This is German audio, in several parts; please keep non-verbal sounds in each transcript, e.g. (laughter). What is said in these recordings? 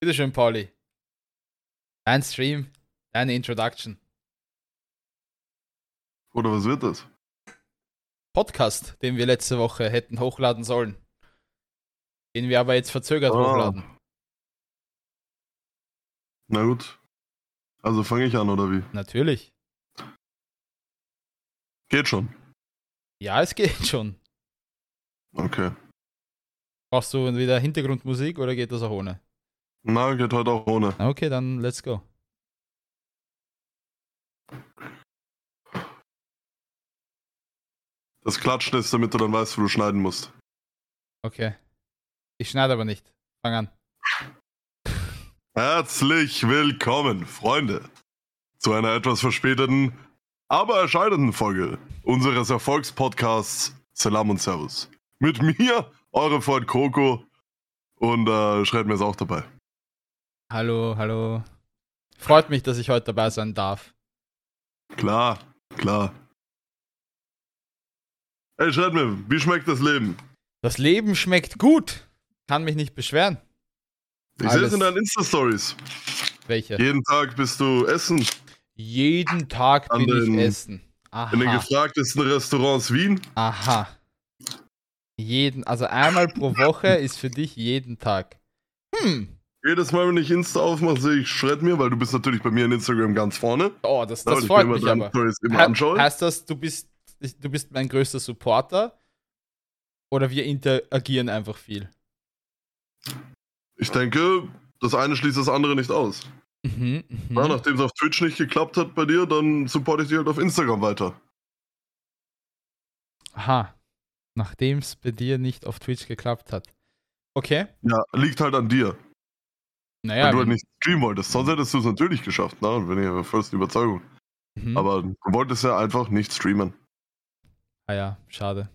Bitteschön, Pauli. Dein Stream, deine Introduction. Oder was wird das? Podcast, den wir letzte Woche hätten hochladen sollen. Den wir aber jetzt verzögert Ah. hochladen. Na gut. Also fange ich an, oder wie? Natürlich. Geht schon. Ja, es geht schon. Okay. Brauchst du wieder Hintergrundmusik oder geht das auch ohne? Na, geht heute auch ohne. Okay, dann let's go. Das Klatschen ist, damit du dann weißt, wo du schneiden musst. Okay. Ich schneide aber nicht. Fang an. Herzlich willkommen, Freunde, zu einer etwas verspäteten, aber erscheinenden Folge unseres Erfolgspodcasts Salam und Servus. Mit mir, eurem Freund Kroko und äh, Schredmer ist auch dabei. Hallo, hallo. Freut mich, dass ich heute dabei sein darf. Klar, klar. Ey, Schredmer, wie schmeckt das Leben? Das Leben schmeckt gut. Kann mich nicht beschweren. Ich sehe es in deinen Insta-Stories. Welche? Jeden Tag bist du essen Jeden Tag An bin ich den- essen. in den Aha. gefragtesten Restaurants Wien. Aha. Jeden, also einmal pro Woche (laughs) ist für dich jeden Tag. Hm. Jedes Mal, wenn ich Insta aufmache, sehe ich Schred mir, weil du bist natürlich bei mir in Instagram ganz vorne. Oh, das, Ja, das ich freut mich aber. Anschauen. heißt das, du bist, du bist mein größter Supporter? Oder wir interagieren einfach viel? Ich denke, das eine schließt das andere nicht aus. Mhm, mhm. Ja, nachdem es auf Twitch nicht geklappt hat bei dir, dann supporte ich dich halt auf Instagram weiter. Aha. Nachdem es bei dir nicht auf Twitch geklappt hat. Okay. Ja, liegt halt an dir. Naja. weil du halt wenn- nicht streamen wolltest. Sonst hättest du es natürlich geschafft, ne? Bin ich ja vollste Überzeugung. mhm. Aber du wolltest ja einfach nicht streamen. Ah ja, schade.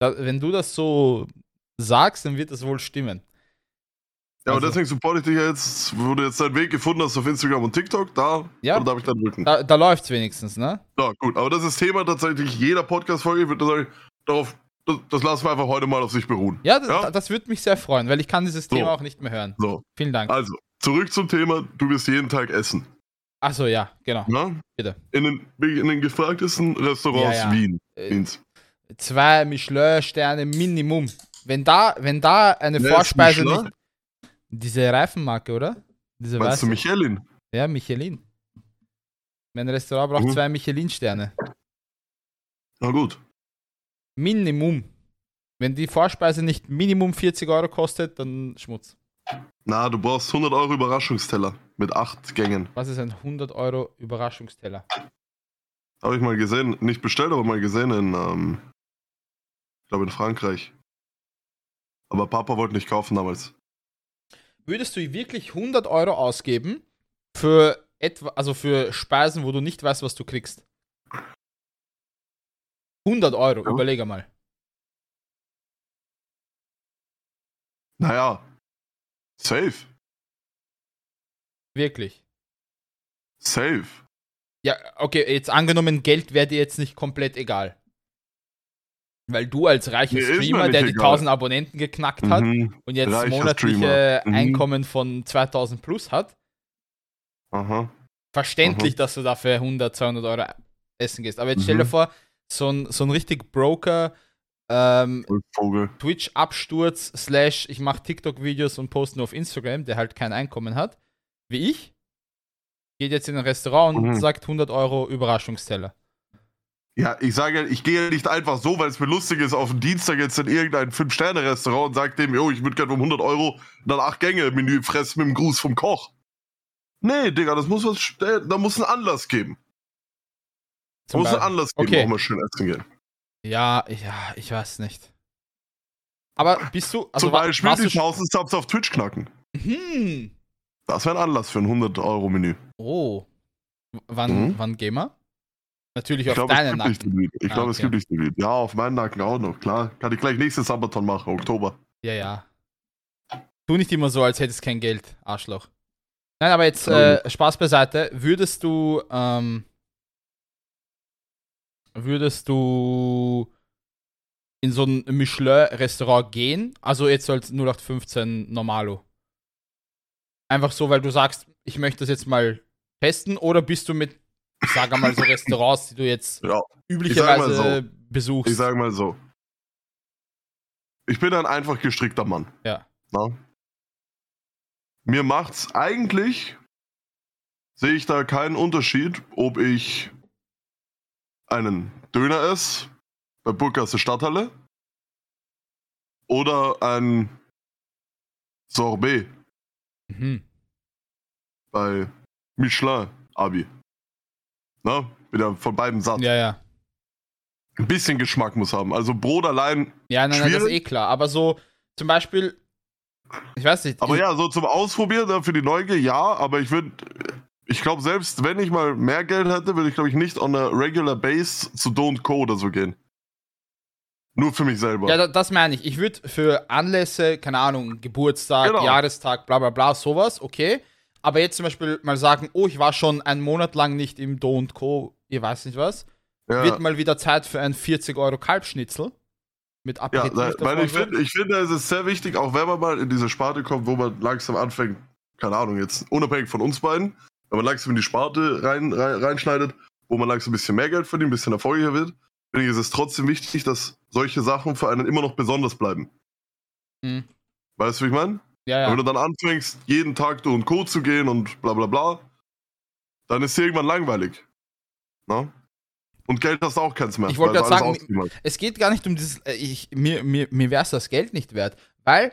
Da, wenn du das so sagst, dann wird das wohl stimmen. Ja, aber Also- deswegen supporte ich dich ja jetzt, wo du jetzt deinen Weg gefunden hast auf Instagram und TikTok, da, Ja. darf ich dann drücken? Da, da läuft's wenigstens, ne? Ja, gut, aber das ist Thema tatsächlich jeder Podcast-Folge. Ich würde sagen, darauf, das, das lassen wir einfach heute mal auf sich beruhen. Ja, das, Ja. das würde mich sehr freuen, weil ich kann dieses So. Thema auch nicht mehr hören. So, Vielen Dank. also, zurück zum Thema, du wirst jeden Tag essen. Achso, ja, genau. Ne? Bitte. In den, in den gefragtesten Restaurants Ja, ja. Wien. Äh, zwei Michelin-Sterne Minimum. Wenn da, wenn da eine ist Vorspeise nicht. Diese Reifenmarke, oder? Diese Meinst du weiße- Michelin? Ja, Michelin. Mein Restaurant braucht Mhm. zwei Michelin-Sterne. Na gut. Minimum. Wenn die Vorspeise nicht Minimum 40 Euro kostet, dann Schmutz. Na, du brauchst 100 Euro Überraschungsteller mit acht Gängen. Was ist ein 100 Euro Überraschungsteller? Habe ich mal gesehen, nicht bestellt, aber mal gesehen in, ähm, ich glaube in Frankreich. Aber Papa wollte nicht kaufen damals. Würdest du wirklich 100 Euro ausgeben für etwa, also für Speisen, wo du nicht weißt, was du kriegst? 100 Euro, Ja. überlege mal. Naja, safe. Wirklich. Safe. Ja, okay, jetzt angenommen, Geld wäre dir jetzt nicht komplett egal. Weil du als reicher mir Streamer, der die egal. 1000 Abonnenten geknackt hat Mhm. und jetzt reicher monatliche. Mhm. Einkommen von 2000 plus hat, Aha. verständlich, dass du dafür 100, 200 Euro essen gehst. Aber jetzt stell Mhm. dir vor, so ein, so ein richtig Broker ähm, Vogel. Twitch-Absturz slash ich mache TikTok-Videos und poste nur auf Instagram, der halt kein Einkommen hat, wie ich, geht jetzt in ein Restaurant und Mhm. sagt 100 Euro Überraschungsteller. Ja, ich sage ich gehe ja nicht einfach so, weil es mir lustig ist, auf den Dienstag jetzt in irgendein 5-Sterne-Restaurant und sage dem, jo, ich würde gerne um 100 Euro dann 8 Gänge-Menü fressen mit dem Gruß vom Koch. Nee, Digga, das muss was, da muss ein Anlass geben. Zum muss einen. Anlass geben, Okay. warum wir schön essen gehen. Ja, ja, ich weiß nicht. Aber bist du, also Zum wa- Beispiel die du schon, 1000 Subs auf Twitch knacken. hm, Das wäre ein Anlass für ein 100-Euro-Menü. oh, wann, Mhm. wann gehen wir? Natürlich Ich auf glaube, es deinen Nacken. Ich Ah, glaube, es okay. gibt nicht den Lied. Ja, auf meinen Nacken auch noch, klar. Kann ich gleich nächstes Sabaton machen, Oktober. Ja, ja. Tu nicht immer so, als hättest du kein Geld, Arschloch. Nein, aber jetzt äh, Spaß beiseite. Würdest du, ähm, würdest du in so ein Michelin-Restaurant gehen? Also jetzt als 0815 Normalo. Einfach so, weil du sagst, ich möchte das jetzt mal testen, oder bist du mit, sag mal so Restaurants, die du jetzt Ja, üblicherweise so. besuchst? ich sage mal so. Ich bin ein einfach gestrickter Mann. Ja. Na? Mir macht's eigentlich, sehe ich da keinen Unterschied, ob ich einen Döner esse bei Burggasse Stadthalle oder ein Sorbet Mhm. bei Michelin Abi. Na, wieder von beiden satt. Ja, ja. Ein bisschen Geschmack muss haben. Also Brot allein. Ja, nein, nein, das ist eh klar. Aber so, zum Beispiel, ich weiß nicht. Aber ja, so zum Ausprobieren, da für die Neugier, ja, aber ich würde. Ich glaube, selbst wenn ich mal mehr Geld hätte, würde ich, glaube ich, nicht on a regular base zu Don't Co. oder so gehen. Nur für mich selber. Ja, da, das meine ich. Ich würde für Anlässe, keine Ahnung, Geburtstag, Genau. Jahrestag, bla bla bla, sowas, okay. Aber jetzt zum Beispiel mal sagen, oh, ich war schon einen Monat lang nicht im Do und Co., ihr weiß nicht was. ja. Wird mal wieder Zeit für ein 40 Euro Kalbschnitzel. Mit Ja, davor weil ich finde, ich finde, es ist sehr wichtig, auch wenn man mal in diese Sparte kommt, wo man langsam anfängt, keine Ahnung, jetzt unabhängig von uns beiden, wenn man langsam in die Sparte rein, rein, reinschneidet, wo man langsam ein bisschen mehr Geld verdient, ein bisschen erfolgreicher wird, finde ich, ist es trotzdem wichtig, dass solche Sachen für einen immer noch besonders bleiben. Mhm. Weißt du, wie ich meine? Ja, Wenn ja. du dann anfängst, jeden Tag du und Co. zu gehen und bla bla bla, dann ist es irgendwann langweilig. Na? Und Geld hast du auch keins mehr. Ich wollte alles sagen. Es geht gar nicht um dieses, äh, ich, mir, mir, mir wäre es das Geld nicht wert. Weil,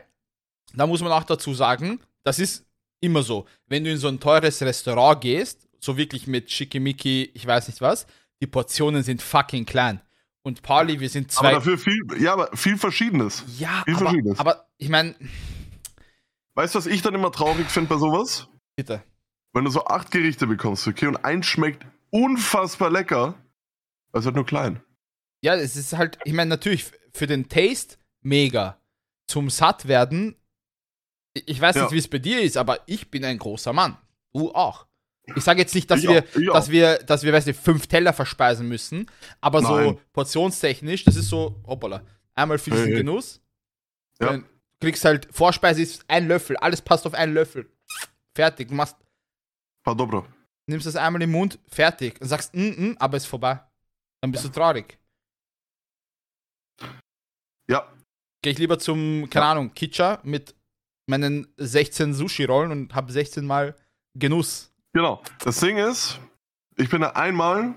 da muss man auch dazu sagen, das ist immer so. Wenn du in so ein teures Restaurant gehst, so wirklich mit Schickimicki, ich weiß nicht was, die Portionen sind fucking klein. Und Pauli, wir sind Aber zwei. dafür viel, ja, aber viel Verschiedenes. ja, viel aber, Verschiedenes. aber ich meine, Weißt du, was ich dann immer traurig finde bei sowas? bitte. Wenn du so acht Gerichte bekommst, okay, und eins schmeckt unfassbar lecker, aber ist halt nur klein. Ja, es ist halt, ich meine, natürlich für den Taste mega. Zum Sattwerden, ich- weiß Ja. nicht, wie es bei dir ist, aber ich bin ein großer Mann. Du auch. Ich sage jetzt nicht, dass Ich wir, auch, dass wir, dass wir, weißt du, fünf Teller verspeisen müssen, aber so Nein. portionstechnisch, das ist so, hoppala, einmal für diesen Hey. Genuss. Ja. Dann kriegst halt, Vorspeise ist ein Löffel, alles passt auf einen Löffel. Fertig, du machst, Paar Dobro. nimmst das einmal im Mund, fertig. Und sagst, mm, mm, aber ist vorbei. Dann bist du traurig. Ja, Gehe ich lieber zum, keine Ahnung, Kitcha mit meinen 16 Sushi-Rollen und habe 16 Mal Genuss. genau. Das Ding ist, ich bin einmal,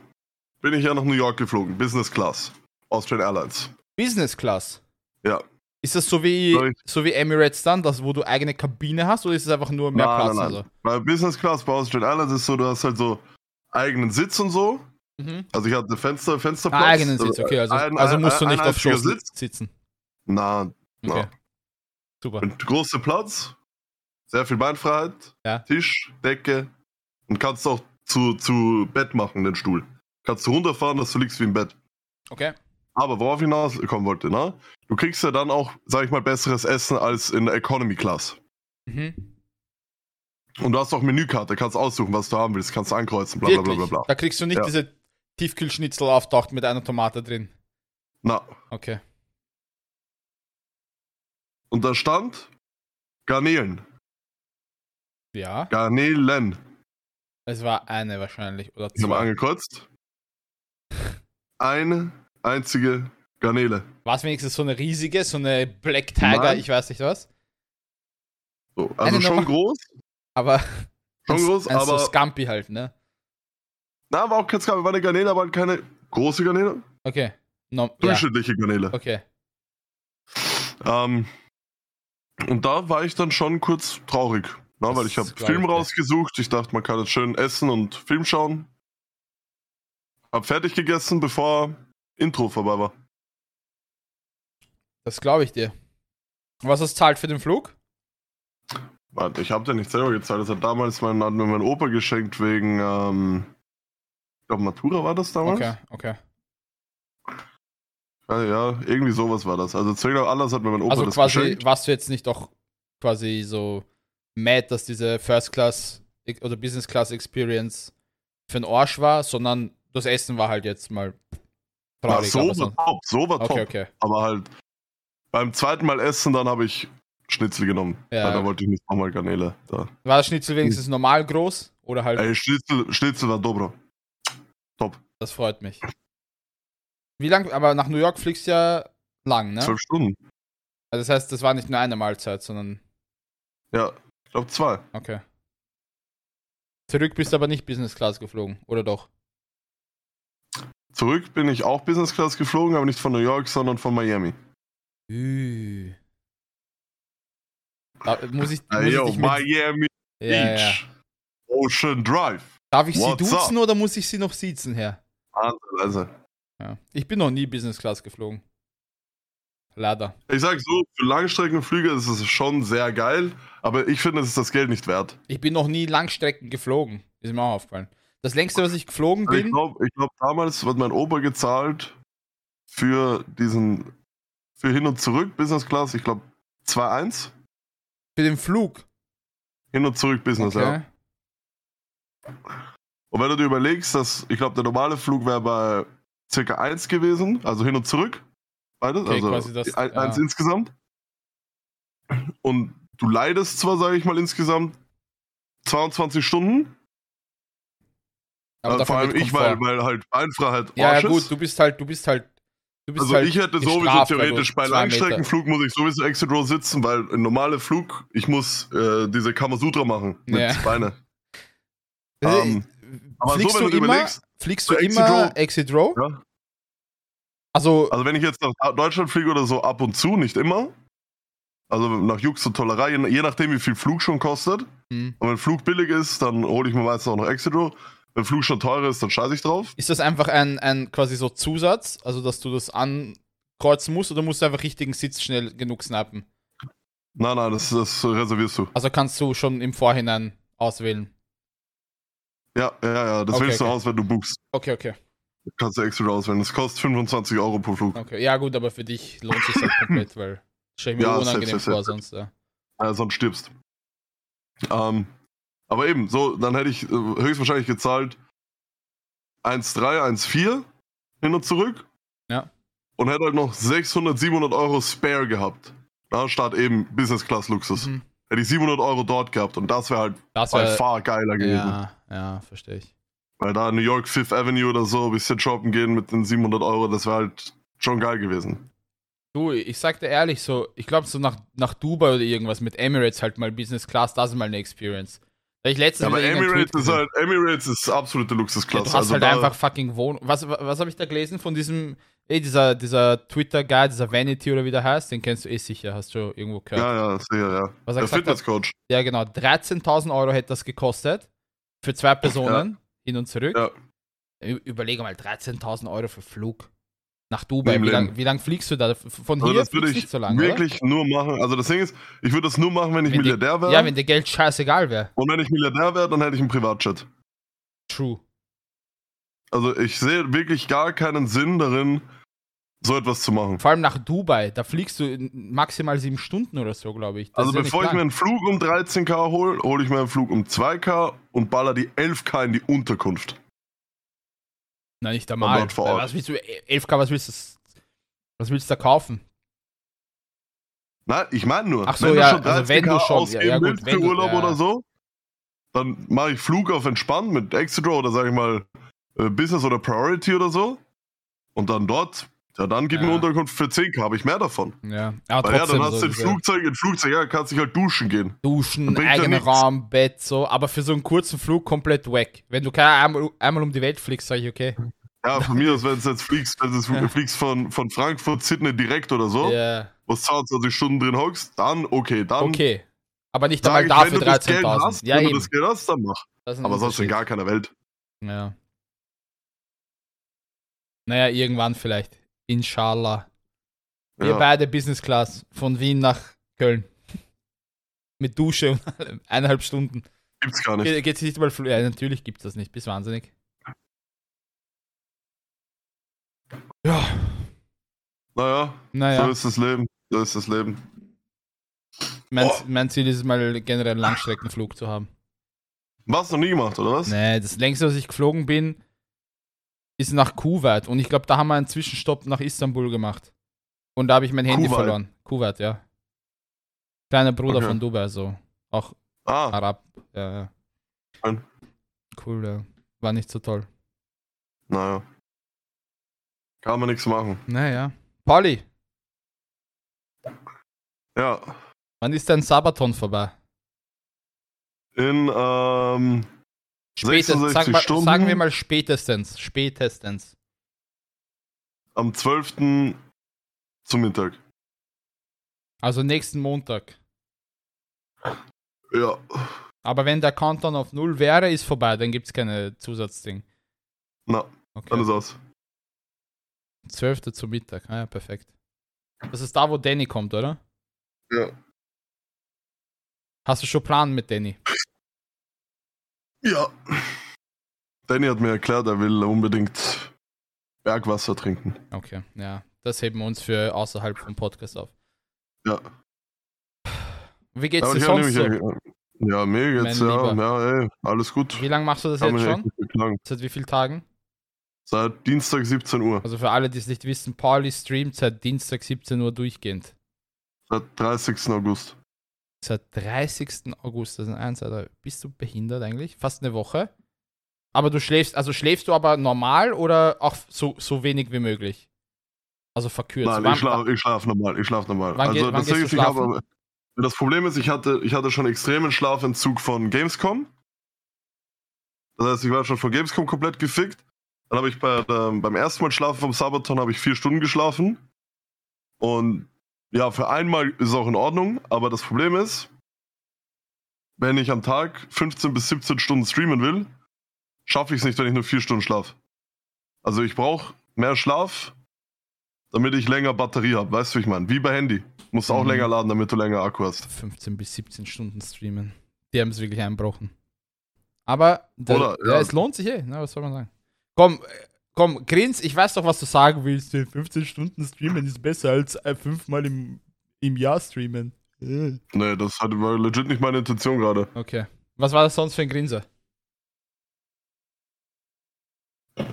bin ich ja nach New York geflogen, Business Class, Austrian Airlines. Business Class. Ja. Ist das so wie, ich- so wie Emirates dann, das, wo du eigene Kabine hast, oder ist es einfach nur mehr Nein, Platz? nein, Also? nein. Bei Business Class bei Austrian Airlines ist so, du hast halt so eigenen Sitz und so. Mhm. Also ich hatte Fenster, Fensterplatz. Ah, eigenen Sitz, okay. Also, Ein- also ein- musst du ein nicht auf Schoß Sitz. sitzen. Na, Okay. Super. Und großer Platz, sehr viel Beinfreiheit, Ja. Tisch, Decke und kannst auch zu, zu Bett machen, den Stuhl. Kannst du runterfahren, dass du liegst wie im Bett. Okay. Aber worauf ich hinauskommen wollte, ne? Du kriegst ja dann auch, sag ich mal, besseres Essen als in der Economy Class. Mhm. Und du hast auch Menükarte, kannst aussuchen, was du haben willst, kannst ankreuzen, bla bla bla bla bla. Da kriegst du nicht Ja. diese Tiefkühlschnitzel auftaucht mit einer Tomate drin. Na, Okay. Und da stand Garnelen. Ja. Garnelen. Es war eine wahrscheinlich. Oder Ich habe zwei. angekreuzt. Eine einzige Garnele. War es wenigstens so eine riesige, so eine Black Tiger, Nein. ich weiß nicht was. So, also Eine schon Nummer- groß, Aber. (laughs) schon ein- (laughs) groß, ein aber So Scampi halt, ne? na, war auch kein Skala, war eine Garnele, aber keine große Garnele, Okay. No, ja. durchschnittliche Garnele. Okay. Ähm, und da war ich dann schon kurz traurig, na, weil ich habe Film rausgesucht. Ich dachte, man kann jetzt schön essen und Film schauen. Hab fertig gegessen, bevor Intro vorbei war. Das glaube ich dir. Was hast du zahlt für den Flug? Warte, ich habe den nicht selber gezahlt. Das hat damals mein, hat mir mein Opa geschenkt wegen, ähm, ich glaube, Matura war das damals. Okay, okay. Ja, ja, irgendwie sowas war das. Also Zwingler alles hat mir mein Opa Also das quasi, geschenkt. warst du jetzt nicht doch quasi so mad, dass diese First Class oder Business Class Experience für den Arsch war, sondern das Essen war halt jetzt mal traurig. so aber war so. top, so war top. Okay, okay. Aber halt beim zweiten Mal essen, dann habe ich Schnitzel genommen. Ja. Da wollte ich nicht nochmal Garnele. Da. War das Schnitzel wenigstens normal groß? Oder halt, Ey, Schnitzel, Schnitzel war dobro. Top. das freut mich. Wie lang, aber nach New York fliegst du ja lang, ne? Zwölf Stunden. Also das heißt, das war nicht nur eine Mahlzeit, sondern, Ja, ich glaube zwei. okay. Zurück bist du aber nicht Business Class geflogen, oder doch? Zurück bin ich auch Business Class geflogen, aber nicht von New York, sondern von Miami. Üh. Da muss ich, muss Ey, ich yo, dich mit, Miami ja, ja. Beach. Ocean Drive. Darf ich sie What's duzen oder muss ich sie noch siezen, Herr? Wahnsinn, Also, Ja. Ich bin noch nie Business Class geflogen. Leider. ich sag so, für Langstreckenflüge ist es schon sehr geil, aber ich finde, es ist das Geld nicht wert. Ich bin noch nie Langstrecken geflogen. Ist mir auch aufgefallen. Das längste, was ich geflogen Also ich bin, glaube, ich glaub, damals hat mein Opa gezahlt für diesen, für hin und zurück Business Class, ich glaube 2,1. für den Flug. Hin und zurück Business, ja. Okay. Und wenn du dir überlegst, dass, ich glaube, der normale Flug wäre bei circa 1 gewesen, also hin und zurück. Beides, Okay, also das- ein, ja. eins insgesamt. Und du leidest zwar, sage ich mal, insgesamt 22 Stunden, Aber also vor allem ich, weil, weil halt Bahnfreiheit Ja, ja, Arsch gut, du bist halt, du bist halt, du bist Also halt ich hätte sowieso theoretisch bei Langstreckenflug muss ich sowieso Exit Row sitzen, weil ein normaler Flug, ich muss äh, diese Kamasutra machen mit Ja. Beine. (laughs) Äh, Ähm, aber so, wenn du immer, überlegst, fliegst du Exit immer Row- Exit Row? Ja. Also, Also wenn ich jetzt nach Deutschland fliege oder so, ab und zu, nicht immer. Also nach Jux und Tollerei, je, nachdem wie viel Flug schon kostet. hm. Und wenn Flug billig ist, dann hole ich mir meistens auch noch Exit Row. Wenn Flug schon teurer ist, dann scheiße ich drauf. ist das einfach ein, ein quasi so Zusatz, also dass du das ankreuzen musst oder musst du einfach richtigen Sitz schnell genug snappen? Nein, nein, das, das reservierst du. Also kannst du schon im Vorhinein auswählen. Ja, ja, ja, das Okay, wählst du okay. aus, wenn du buchst. Okay, okay. Du kannst du Exit Row auswählen. Das kostet 25 Euro pro Flug. Okay. Ja, gut, aber für dich lohnt sich halt (laughs) komplett, weil stell ich mir Ja, unangenehm safe, vor safe. sonst. Ja. äh, sonst stirbst. Ähm, aber eben, so, dann hätte ich äh, höchstwahrscheinlich gezahlt 1,3, 1,4 hin und zurück. Ja. Und hätte halt noch 600, 700 Euro Spare gehabt. Ja, statt eben Business Class Luxus. Mhm. Hätte ich 700 Euro dort gehabt und das wäre halt Das bei wär, far geiler gewesen. ja, ja, verstehe ich. Weil da New York Fifth Avenue oder so, ein bisschen shoppen gehen mit den 700 Euro, das wäre halt schon geil gewesen. Du, ich sag dir ehrlich, so, ich glaube, so nach, nach Dubai oder irgendwas mit Emirates halt mal Business Class, das ist mal eine Experience. Ich letztens Ja, aber Emirates ist halt, Emirates ist absolute Ja, Luxusklasse. du hast also halt einfach fucking Wohnung. Was, was habe ich da gelesen von diesem, ey, dieser, dieser Twitter-Guy, dieser Vanity oder wie der heißt, den kennst du eh sicher, hast du irgendwo gehört. Ja, ja, sicher, ja. Was er Der Fitnesscoach. ja genau, 13.000 Euro hätte das gekostet für zwei Personen hin und zurück. Ja. Überlege mal, 13.000 Euro für Flug nach Dubai. Wie Leben. lang, fliegst du da? Von Also hier das würde ich nicht so lange, oder? wirklich nur machen. Also das Ding ist, ich würde das nur machen, wenn ich Wenn Milliardär wäre. Ja, wenn dir Geld scheißegal wäre. und wenn ich Milliardär wäre, dann hätte ich einen Privatjet. True. Also ich sehe wirklich gar keinen Sinn darin, so etwas zu machen. Vor allem nach Dubai, da fliegst du in maximal sieben Stunden oder so, glaube ich. Das Also ja bevor ich mir einen Flug um 13k hole, hole ich mir einen Flug um 2k und baller die 11k in die Unterkunft. Na, nicht einmal. Was willst du, 11k, was willst du, was willst du da kaufen? Nein, ich meine nur, Ach so, wenn ja, du schon 13k also wenn du schon- ausgeben ja, ja, gut, für du- Urlaub ja. oder so, dann mache ich Flug auf entspannt mit Exit Row oder sage ich mal äh, Business oder Priority oder so. Und dann dort, ja dann gib mir Ja. Unterkunft für 10k, habe ich mehr davon. Ja, aber Weil ja, trotzdem dann hast so du ein Flugzeug, ein Flugzeug, ja, kannst dich halt duschen gehen. Duschen, nichts. Raum, Bett, so. Aber für so einen kurzen Flug komplett weg. Wenn du keine einmal, einmal um die Welt fliegst, sag ich, okay. Ja, von mir aus, wenn du jetzt fliegst, wenn du Ja. fliegst von, von Frankfurt, Sydney direkt oder so, Ja, wo du 22 Stunden drin hockst, dann okay, dann okay. Aber nicht einmal dafür wenn du das Geld 13.000. hast, Ja, wenn du eben. das Geld hast, dann mach. Aber sonst in gar keiner Welt. Ja. Naja, irgendwann vielleicht. Inshallah. Wir Ja. beide Business Class von Wien nach Köln. (laughs) Mit Dusche und (laughs) eineinhalb Stunden. Gibt's gar nicht. Ge geht's nicht mal Ja, natürlich gibt's das nicht. Bis wahnsinnig. Ja, Naja, naja. so ist das Leben. So ist das Leben. mein, Oh. mein Ziel ist es mal generell einen Langstreckenflug zu haben. Was noch nie gemacht, oder was? Nee, das längste, was ich geflogen bin, ist nach Kuwait. Und ich glaube, da haben wir einen Zwischenstopp nach Istanbul gemacht. Und da habe ich mein Handy Kuwait? verloren. Kuwait, ja. Kleiner Bruder Okay. von Dubai, so. Auch Ah, Arab. Ja, ja. Cool, ja. War nicht so toll. naja. Kann man nichts machen. Naja. Pauli, Ja. wann ist dein Sabaton vorbei? In, ähm, Spätestens, 66 sag mal, Stunden. sagen wir mal spätestens. Spätestens. am 12. zum Mittag. Also nächsten Montag. Ja. Aber wenn der Countdown auf null wäre, ist vorbei, dann gibt es keine Zusatzding. Na, Okay. dann ist aus. 12. zu Mittag. Ah, ja, perfekt. Das ist da, wo Danny kommt, oder? Ja. Hast du schon Plan mit Danny? Ja. Danny hat mir erklärt, er will unbedingt Bergwasser trinken. Okay, ja. Das heben wir uns für außerhalb vom Podcast auf. Ja. Wie geht's dir sonst so? nämlich- Ja, mir geht's Mein ja. Lieber. Ja, ey, alles gut. Wie lange machst du das Kann jetzt schon? Seit wie vielen Tagen? Seit Dienstag 17 Uhr. Also für alle, die es nicht wissen, Pauli streamt seit Dienstag 17 Uhr durchgehend. Seit 30. August. Seit 30. August, also eins, Alter. Bist du behindert eigentlich? Fast eine Woche. Aber du schläfst, also schläfst du aber normal oder auch so, so wenig wie möglich? Also verkürzt. Nein, Wann- ich schlafe schlaf normal. Ich schlaf normal. Wann also geht- wann das gehst ist, du ich habe, das Problem ist, ich hatte, ich hatte schon extremen Schlafentzug von Gamescom. Das heißt, ich war schon von Gamescom komplett gefickt. Dann habe ich bei, der- beim ersten Mal schlafen vom Sabaton habe ich vier Stunden geschlafen. Und ja, für einmal ist es auch in Ordnung, aber das Problem ist, wenn ich am Tag 15 bis 17 Stunden streamen will, schaffe ich es nicht, wenn ich nur vier Stunden schlafe. Also ich brauche mehr Schlaf, damit ich länger Batterie habe. Weißt du, wie ich meine? Wie bei Handy. Musst auch Mhm. länger laden, damit du länger Akku hast. 15 bis 17 Stunden streamen. Die haben es wirklich einbrochen. Aber da, Oder, ja. ja. es lohnt sich eh, na, was soll man sagen? Komm, komm, Grins, ich weiß doch, was du sagen willst. 15 Stunden streamen ist besser als äh, fünfmal im, im Jahr streamen. Äh. Nee, das war legit nicht meine Intention gerade. Okay. Was war das sonst für ein Grinser?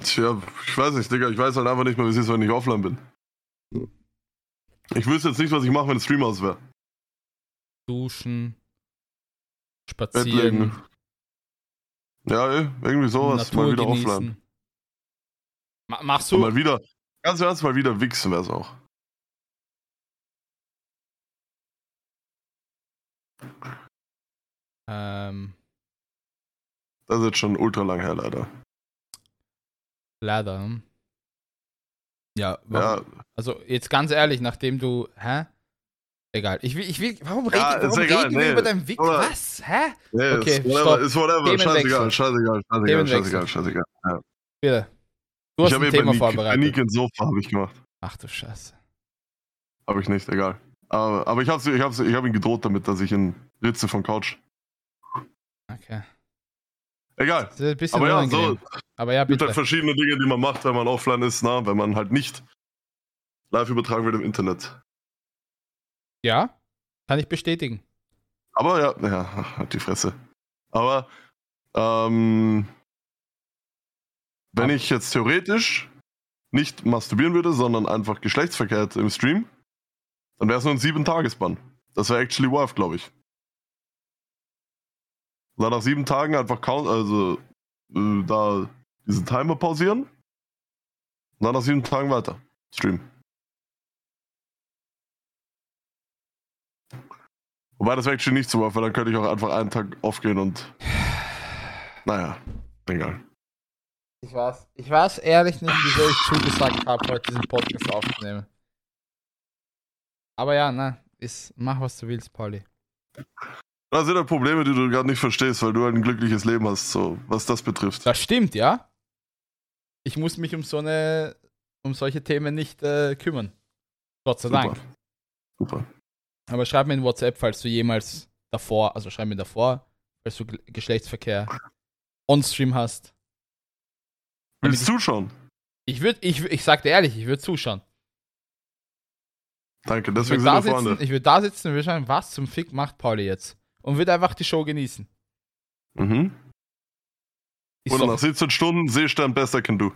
Tja, ich weiß nicht, Digga. Ich weiß halt einfach nicht mehr, wie es ist, wenn ich offline bin. Ich wüsste jetzt nicht, was ich mache, wenn Stream aus wäre. Duschen, spazieren, legen. Ja, ey, irgendwie sowas. Natur Mal wieder genießen. offline. Ma machst Und du, mal wieder, ganz ernst, mal wieder wichsen wäre es auch. ähm, Das ist jetzt schon ultra lang her, leider. leider. hm? Ja, warum? Ja, Also jetzt ganz ehrlich, nachdem du, hä? Egal. Ich will, ich will, warum, reden, Ja, warum egal, reden wir nee. über deinen Wick? Was? Hä? nee, Okay, ist whatever, stopp. ist whatever. Scheißegal, scheißegal, scheißegal, scheißegal, scheißegal. Ja. Bitte. Du hast ich habe ein Thema vorbereitet. Nick ins Sofa habe ich gemacht. Ach du Scheiße. Habe ich nicht, egal. Aber, aber ich habe ich hab's- ich hab ihn gedroht damit, dass ich ihn ritze von Couch. Okay. Egal. Aber ja, so. Aber ja, Es gibt halt bitte. verschiedene Dinge, die man macht, wenn man offline ist, na, wenn man halt nicht live übertragen wird im Internet. Ja? Kann ich bestätigen. Aber ja, ja, halt die Fresse. Aber ähm, wenn ich jetzt theoretisch nicht masturbieren würde, sondern einfach Geschlechtsverkehr hätte im Stream, dann wäre es nur ein sieben Tagesbann. Das wäre actually worth, glaube ich. Dann nach sieben Tagen einfach count, also äh, da diesen Timer pausieren. Und dann nach sieben Tagen weiter. Stream. Wobei das wäre actually nicht so worth, weil dann könnte ich auch einfach einen Tag aufgehen und. (sighs) Naja, egal. Ich weiß, ich weiß ehrlich nicht, wieso ich zugesagt habe, heute diesen Podcast aufzunehmen. Aber ja, na, ist, mach was du willst, Pauli. Das sind halt Probleme, die du gerade nicht verstehst, weil du halt ein glückliches Leben hast, so was das betrifft. Das stimmt, ja. Ich muss mich um so eine, um solche Themen nicht äh, kümmern. Gott sei Super. Dank. Super. Aber schreib mir in WhatsApp, falls du jemals davor, also schreib mir davor, falls du Ge- Geschlechtsverkehr on-stream hast. Willst du schon? Ich würde, ich, ich sag dir ehrlich, ich würde zuschauen. Danke, deswegen würde sind wir sitzen, Freunde. ich würd da sitzen und würde sagen, was zum Fick macht Pauli jetzt? Und würde einfach die Show genießen. Mhm. Ist doch- nach 17 Stunden Seestern besser can du.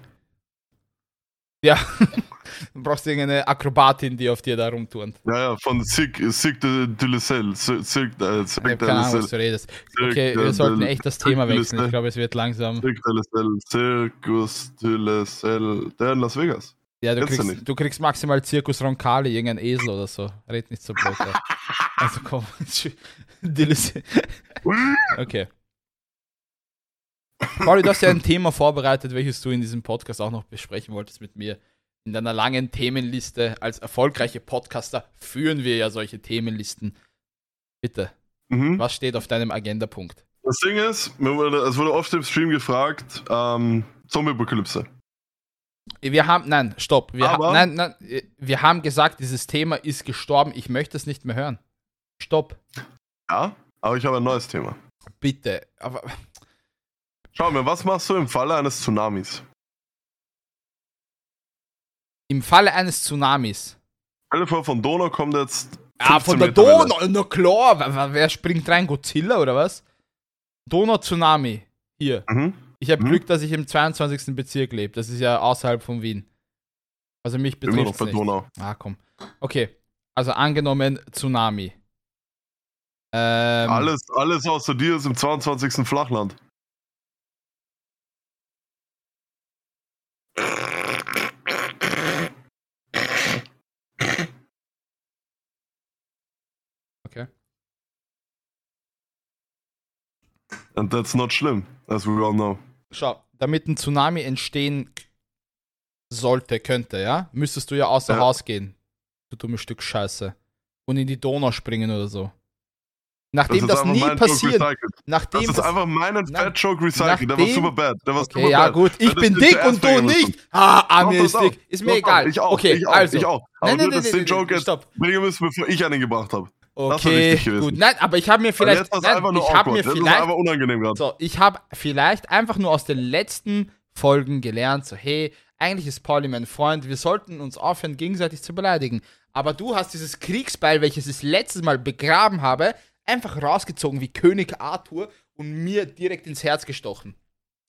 Ja. (laughs) du brauchst irgendeine Akrobatin, die auf dir da rumturnt. Ja, ja, von Cirque, Cirque de, de la Selle. Cirque, äh, Ich Cirque de Ahnung, was du redest. Okay, de- wir sollten de- echt das Thema de wechseln. Ich glaube, es wird langsam. Cirque de la Selle. Circus de la Selle. Der in Las Vegas. Ja, du kriegst, du kriegst maximal Zirkus Roncalli, irgendein Esel oder so. Red nicht so blöd. (laughs) Also komm. (laughs) Dillis- okay. Pauli, du hast ja ein Thema vorbereitet, welches du in diesem Podcast auch noch besprechen wolltest mit mir. In deiner langen Themenliste als erfolgreiche Podcaster führen wir ja solche Themenlisten. Bitte, Mhm. was steht auf deinem Agendapunkt? Das Ding ist, es wurde oft im Stream gefragt, ähm, Zombie-Apokalypse. Wir haben, nein, stopp. Wir, ha nein, nein, wir haben gesagt, dieses Thema ist gestorben. Ich möchte es nicht mehr hören. Stopp. Ja, aber ich habe ein neues Thema. Bitte. Aber Schau mir, was machst du im Falle eines Tsunamis? im Falle eines Tsunamis. Dir vor, von Donau kommt jetzt. Ah, 15 von der Meter Welle. Donau, na klar. Wer, springt rein? Godzilla oder was? Donau-Tsunami. Hier. Mhm. Ich habe Mhm. Glück, dass ich im 22. Bezirk lebe. Das ist ja außerhalb von Wien. Also mich Immer noch betrifft bei nicht. Donau. Ah, komm. Okay. Also angenommen Tsunami. Ähm, Alles, alles außer dir ist im 22. Flachland. Okay. And that's not schlimm, as we all know. Schau, damit ein Tsunami entstehen sollte, könnte, ja, müsstest du ja außer Ja. Haus gehen. Du dummes Stück Scheiße. Und in die Donau springen oder so. Nachdem das, einfach nie mein passiert, nachdem Das ist das, einfach meinen Nein, Fat Joke recycelt. Der war super bad. Der war Okay, super ja bad. gut, ich Das bin dick und du nicht. Ah, Amir ist dick. Ist mir egal. Ich auch. okay, ich auch, also. Ich auch. Aber Nein, nein, nur, nein, dass nein, den Joke nein, jetzt stopp. bringen müssen, bevor ich einen gebracht habe. Okay, gut. Nein, aber ich habe mir vielleicht, nein, ich habe mir vielleicht, einfach unangenehm gerade. so, ich habe vielleicht einfach nur aus den letzten Folgen gelernt, so, hey, eigentlich ist Pauli mein Freund, wir sollten uns aufhören, gegenseitig zu beleidigen. Aber du hast dieses Kriegsbeil, welches ich letztes Mal begraben habe, einfach rausgezogen wie König Arthur und mir direkt ins Herz gestochen.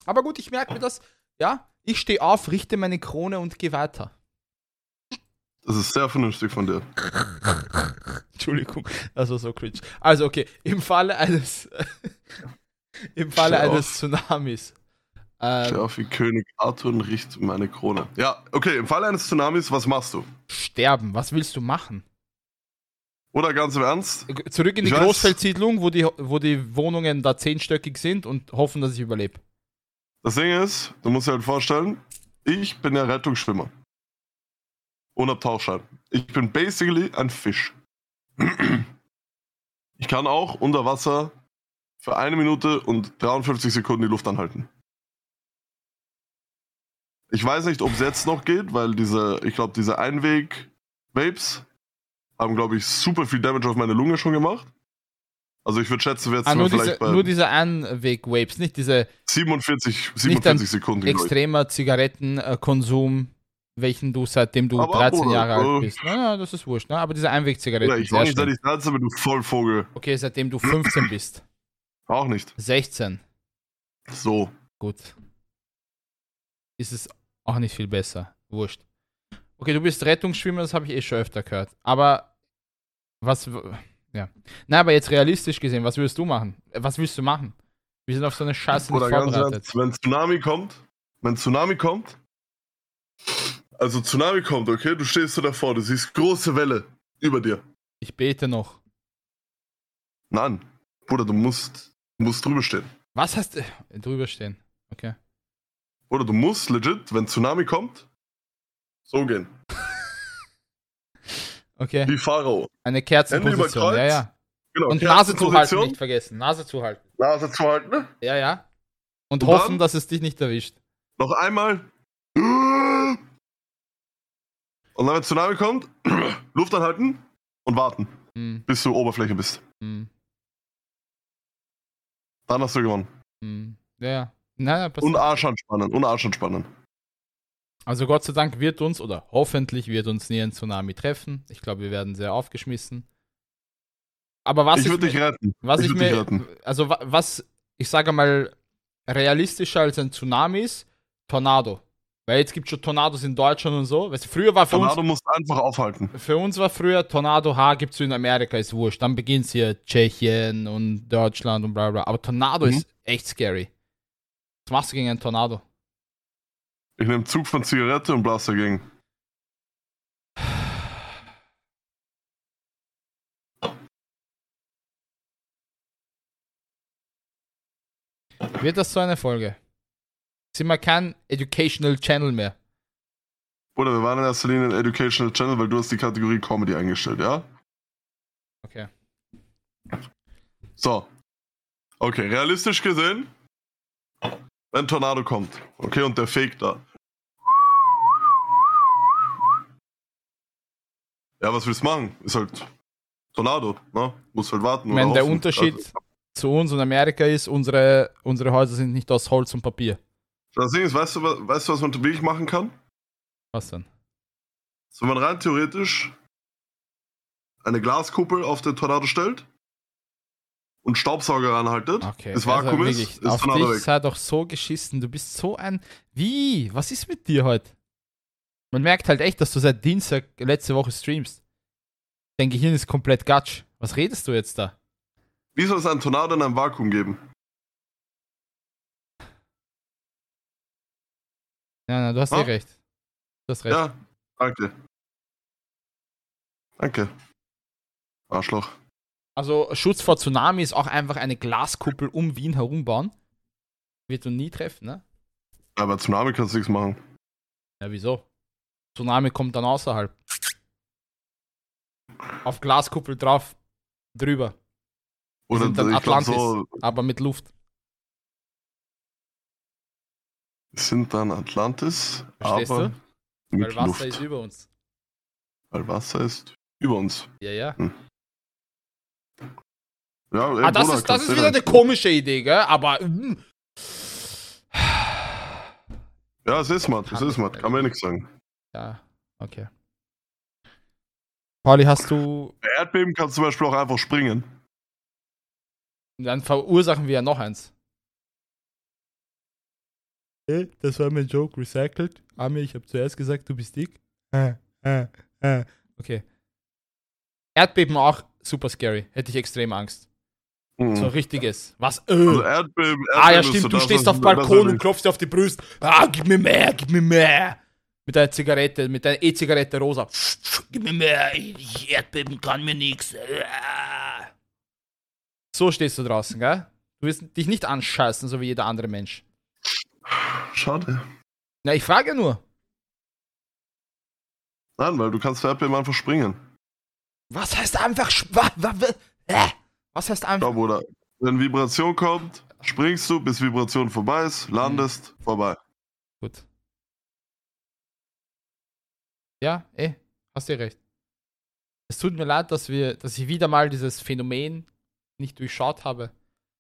Aber gut, ich merke mir das, ja, ich stehe auf, richte meine Krone und gehe weiter. Das ist sehr vernünftig von dir. Entschuldigung, das war so cringe. Also, okay, im Falle eines, (laughs) im Falle Steh auf. eines Tsunamis. Steh Ähm, auf wie König Arthur und richte meine Krone. Ja, okay, im Fall eines Tsunamis, was machst du? sterben, was willst du machen? Oder ganz im Ernst? Zurück in die Ich Großfeldsiedlung, wo die, wo die Wohnungen da zehnstöckig sind und hoffen, dass ich überlebe. Das Ding ist, du musst dir halt vorstellen, ich bin ja Rettungsschwimmer. Und hab Tauchschein. Ich bin basically ein Fisch. Ich kann auch unter Wasser für eine Minute und 53 Sekunden die Luft anhalten. Ich weiß nicht, ob es jetzt noch geht, weil diese, ich glaube, diese Einweg-Vapes haben, glaube ich, super viel Damage auf meine Lunge schon gemacht. Also ich würde schätzen, wir jetzt Ah, nur, diese, nur diese Einweg-Vapes, nicht diese 47, Nicht 47 Sekunden. glaub ich. extremer Zigarettenkonsum, welchen du seitdem du Aber 13 Bruder, Jahre alt äh, bist. Naja, das ist wurscht, ne? Aber diese Oder Einwegzigaretten, ich war nicht seit ich 13 bin, du Vollvogel. Okay, seitdem du 15 bist. Auch nicht. 16. So. Gut. Ist es auch nicht viel besser. Wurscht. Okay, du bist Rettungsschwimmer, das habe ich eh schon öfter gehört. Aber was. Ja. Na, aber jetzt realistisch gesehen, was würdest du machen? Was willst du machen? Wir sind auf so eine Scheiße nicht Oder ganz vorbereitet. ernst, wenn Tsunami kommt, wenn Tsunami kommt, also Tsunami kommt, okay, du stehst so davor, du siehst große Welle über dir. Ich bete noch. Nein, Bruder, du musst, du musst drüber stehen. Was hast du. Drüber stehen. Okay. Oder du musst legit, wenn Tsunami kommt, so gehen. (laughs) Okay. Wie Pharao. Eine Kerzenposition. Ja, ja. Genau, Und Nase zuhalten, nicht vergessen. Nase zuhalten. Nase zuhalten. ne? Ja, ja. Und, Und hoffen, dass es dich nicht erwischt. Noch einmal. Und dann, wenn Tsunami kommt, (clears throat) Luft anhalten und warten, Hm, bis du Oberfläche bist. hm, Dann hast du gewonnen. hm. Ja, ja. Naja, Und Arsch anspannen. Und Arsch anspannen. Also Gott sei Dank wird uns, oder hoffentlich wird uns nie ein Tsunami treffen. Ich glaube, wir werden sehr aufgeschmissen. Aber was ich würde dich retten. was ich ich, mir, retten. also wa- was, ich sage mal, realistischer als ein Tsunami ist, Tornado. Weil jetzt gibt es schon Tornados in Deutschland und so. Weißt du, früher war für Tornado uns, musst du einfach aufhalten. für uns war früher Tornado H gibt es in Amerika, ist wurscht. Dann beginnt hier Tschechien und Deutschland und bla bla. Aber Tornado Mhm. ist echt scary. Was machst du gegen einen Tornado? Ich nehme Zug von Zigarette und blase dagegen. Wird das so eine Folge? Sind wir kein Educational Channel mehr? Oder wir waren in erster Linie ein Educational Channel, weil du hast die Kategorie Comedy eingestellt, ja? Okay. So. Okay, realistisch gesehen, wenn ein Tornado kommt, okay, und der fegt da. Ja, was willst du machen? Ist halt Tornado, ne? Muss halt warten. Ich meine, der. Unterschied Also, zu uns und Amerika ist, unsere, unsere Häuser sind nicht aus Holz und Papier. Das Ding ist, weißt du, was, weißt du, was man wirklich machen kann? Was denn? So, wenn man rein theoretisch eine Glaskuppel auf den Tornado stellt und Staubsauger ranhaltet, Okay. das also Vakuum ist, wirklich, ist auf Tornado dich weg. sei doch so geschissen. Du bist so ein. Wie? Was ist mit dir heute? Man merkt halt echt, dass du seit Dienstag letzte Woche streamst. Dein Gehirn ist komplett gatsch. Was redest du jetzt da? Wie soll es einen Tornado in einem Vakuum geben? Ja, na, du hast Ah? eh recht. Du hast recht. Ja, danke. Danke. Arschloch. Also Schutz vor Tsunami ist auch einfach eine Glaskuppel um Wien herum bauen. Wird du nie treffen, ne? Aber Tsunami kannst du nichts machen. Ja, wieso? Tsunami kommt dann außerhalb. Auf Glaskuppel drauf, drüber, Oder dann glaub, Atlantis. so aber mit Luft. Sind dann Atlantis, Verstehst aber du? mit Weil Wasser Luft. ist über uns. Weil Wasser ist über uns. Ja, ja. Ja, ey, Ah, das Bruder, ist, das ist wieder eine komische Idee, gell? Aber. mm, Ja, es ist matt, es Kann ist matt. Kann man ja nichts sagen. Ja, okay. Pauli, hast du. Bei Erdbeben kannst du zum Beispiel auch einfach springen. Dann verursachen wir ja noch eins. Hey, das war mein Joke, recycelt. Ami, ich habe zuerst gesagt, du bist dick. Äh, äh, äh. Okay. Erdbeben auch super scary. Hätte ich extrem Angst. Mhm. So richtiges. Was? Äh. Also Erdbeben, Erdbeben ah ja, so stimmt, du stehst auf das, Balkon und klopfst dir auf die Brust. Ah, gib mir mehr, gib mir mehr. Mit deiner Zigarette, mit deiner E-Zigarette rosa. Gib mir mehr, ich Erdbeben kann mir nichts. So stehst du draußen, gell? Du wirst dich nicht anscheißen, so wie jeder andere Mensch. Schade. Na, ich frage nur. Nein, weil du kannst bei Erdbeben einfach springen. Was heißt einfach. wa- wa- äh? Was heißt einfach. Ja, Bruder. Wenn Vibration kommt, springst du, bis Vibration vorbei ist, landest, vorbei. Gut. Ja, eh, hast du recht. Es tut mir leid, dass wir, dass ich wieder mal dieses Phänomen nicht durchschaut habe.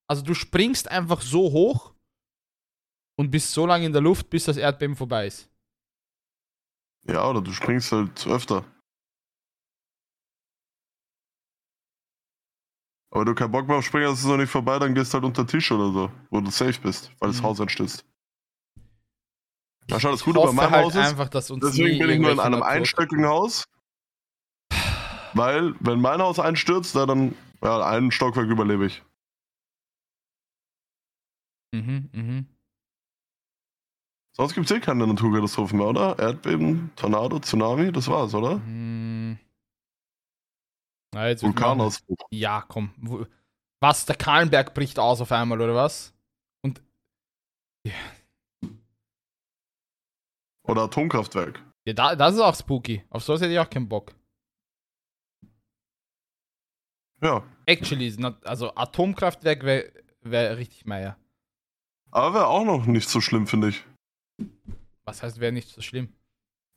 Also du springst einfach so hoch und bist so lange in der Luft, bis das Erdbeben vorbei ist. Ja, oder du springst halt öfter. Aber wenn du keinen Bock mehr auf Springen hast, ist es noch nicht vorbei, dann gehst du halt unter den Tisch oder so, wo du safe bist, weil das Mhm. Haus einstürzt. Na schau, das Gute bei meinem halt Haus ist, einfach, deswegen bin ich nur in einem einstöckigen Haus. Weil, wenn mein Haus einstürzt, dann, ja, einen Stockwerk überlebe ich. Mhm, mhm. Sonst gibt es eh keine Naturkatastrophen mehr, oder? Erdbeben, Tornado, Tsunami, das war's, oder? Hm. Na, Vulkanausbruch. Ja, komm. Was, der Kahlenberg bricht aus auf einmal, oder was? Und Oder Atomkraftwerk. ja, da, das ist auch spooky. Auf sowas hätte ich auch keinen Bock. Ja. Actually, not, also Atomkraftwerk wäre wär richtig meier. Aber wäre auch noch nicht so schlimm, finde ich. Was heißt, wäre nicht so schlimm?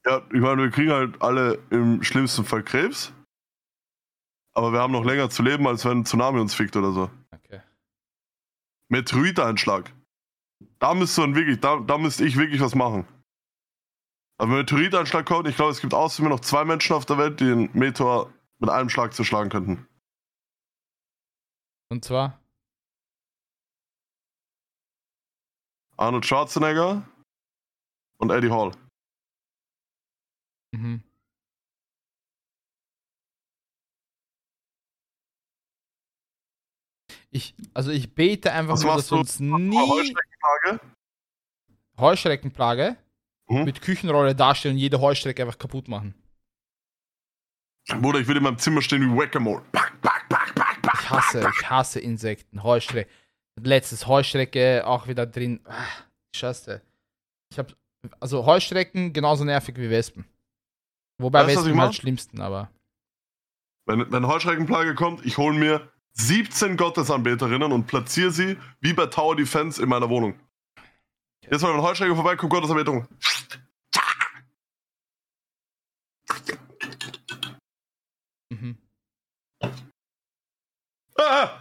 Ja, ich meine, wir kriegen halt alle im schlimmsten Fall Krebs. Aber wir haben noch länger zu leben, als wenn ein Tsunami uns fickt oder so. Okay. Meteoriteneinschlag. Da müsste man wirklich, da, da müsste ich wirklich was machen. Aber wenn Meteoriteneinschlag kommt, ich glaube, es gibt außer mir noch zwei Menschen auf der Welt, die den Meteor mit einem Schlag zerschlagen könnten. Und zwar? Arnold Schwarzenegger Und Eddie Hall. Mhm. Ich, also ich bete einfach Was nur, dass du? uns nie Heuschreckenplage? Heuschreckenplage Mhm. mit Küchenrolle dastehen und jede Heuschrecke einfach kaputt machen. Bruder, ich will in meinem Zimmer stehen wie Whack-A-Mole. Ich hasse, ich hasse Insekten, Heuschrecke. Letztes Heuschrecke auch wieder drin. Ah, Scheiße. Ich hab, also Heuschrecken genauso nervig wie Wespen. Wobei Weißt Wespen halt schlimmsten, aber. Wenn, wenn Heuschreckenplage kommt, ich hole mir 17 Gottesanbeterinnen und platziere sie wie bei Tower Defense in meiner Wohnung. Jetzt mal, wenn Heuschrecke vorbeikommt, Gottesanbeterung. Mhm. Ah!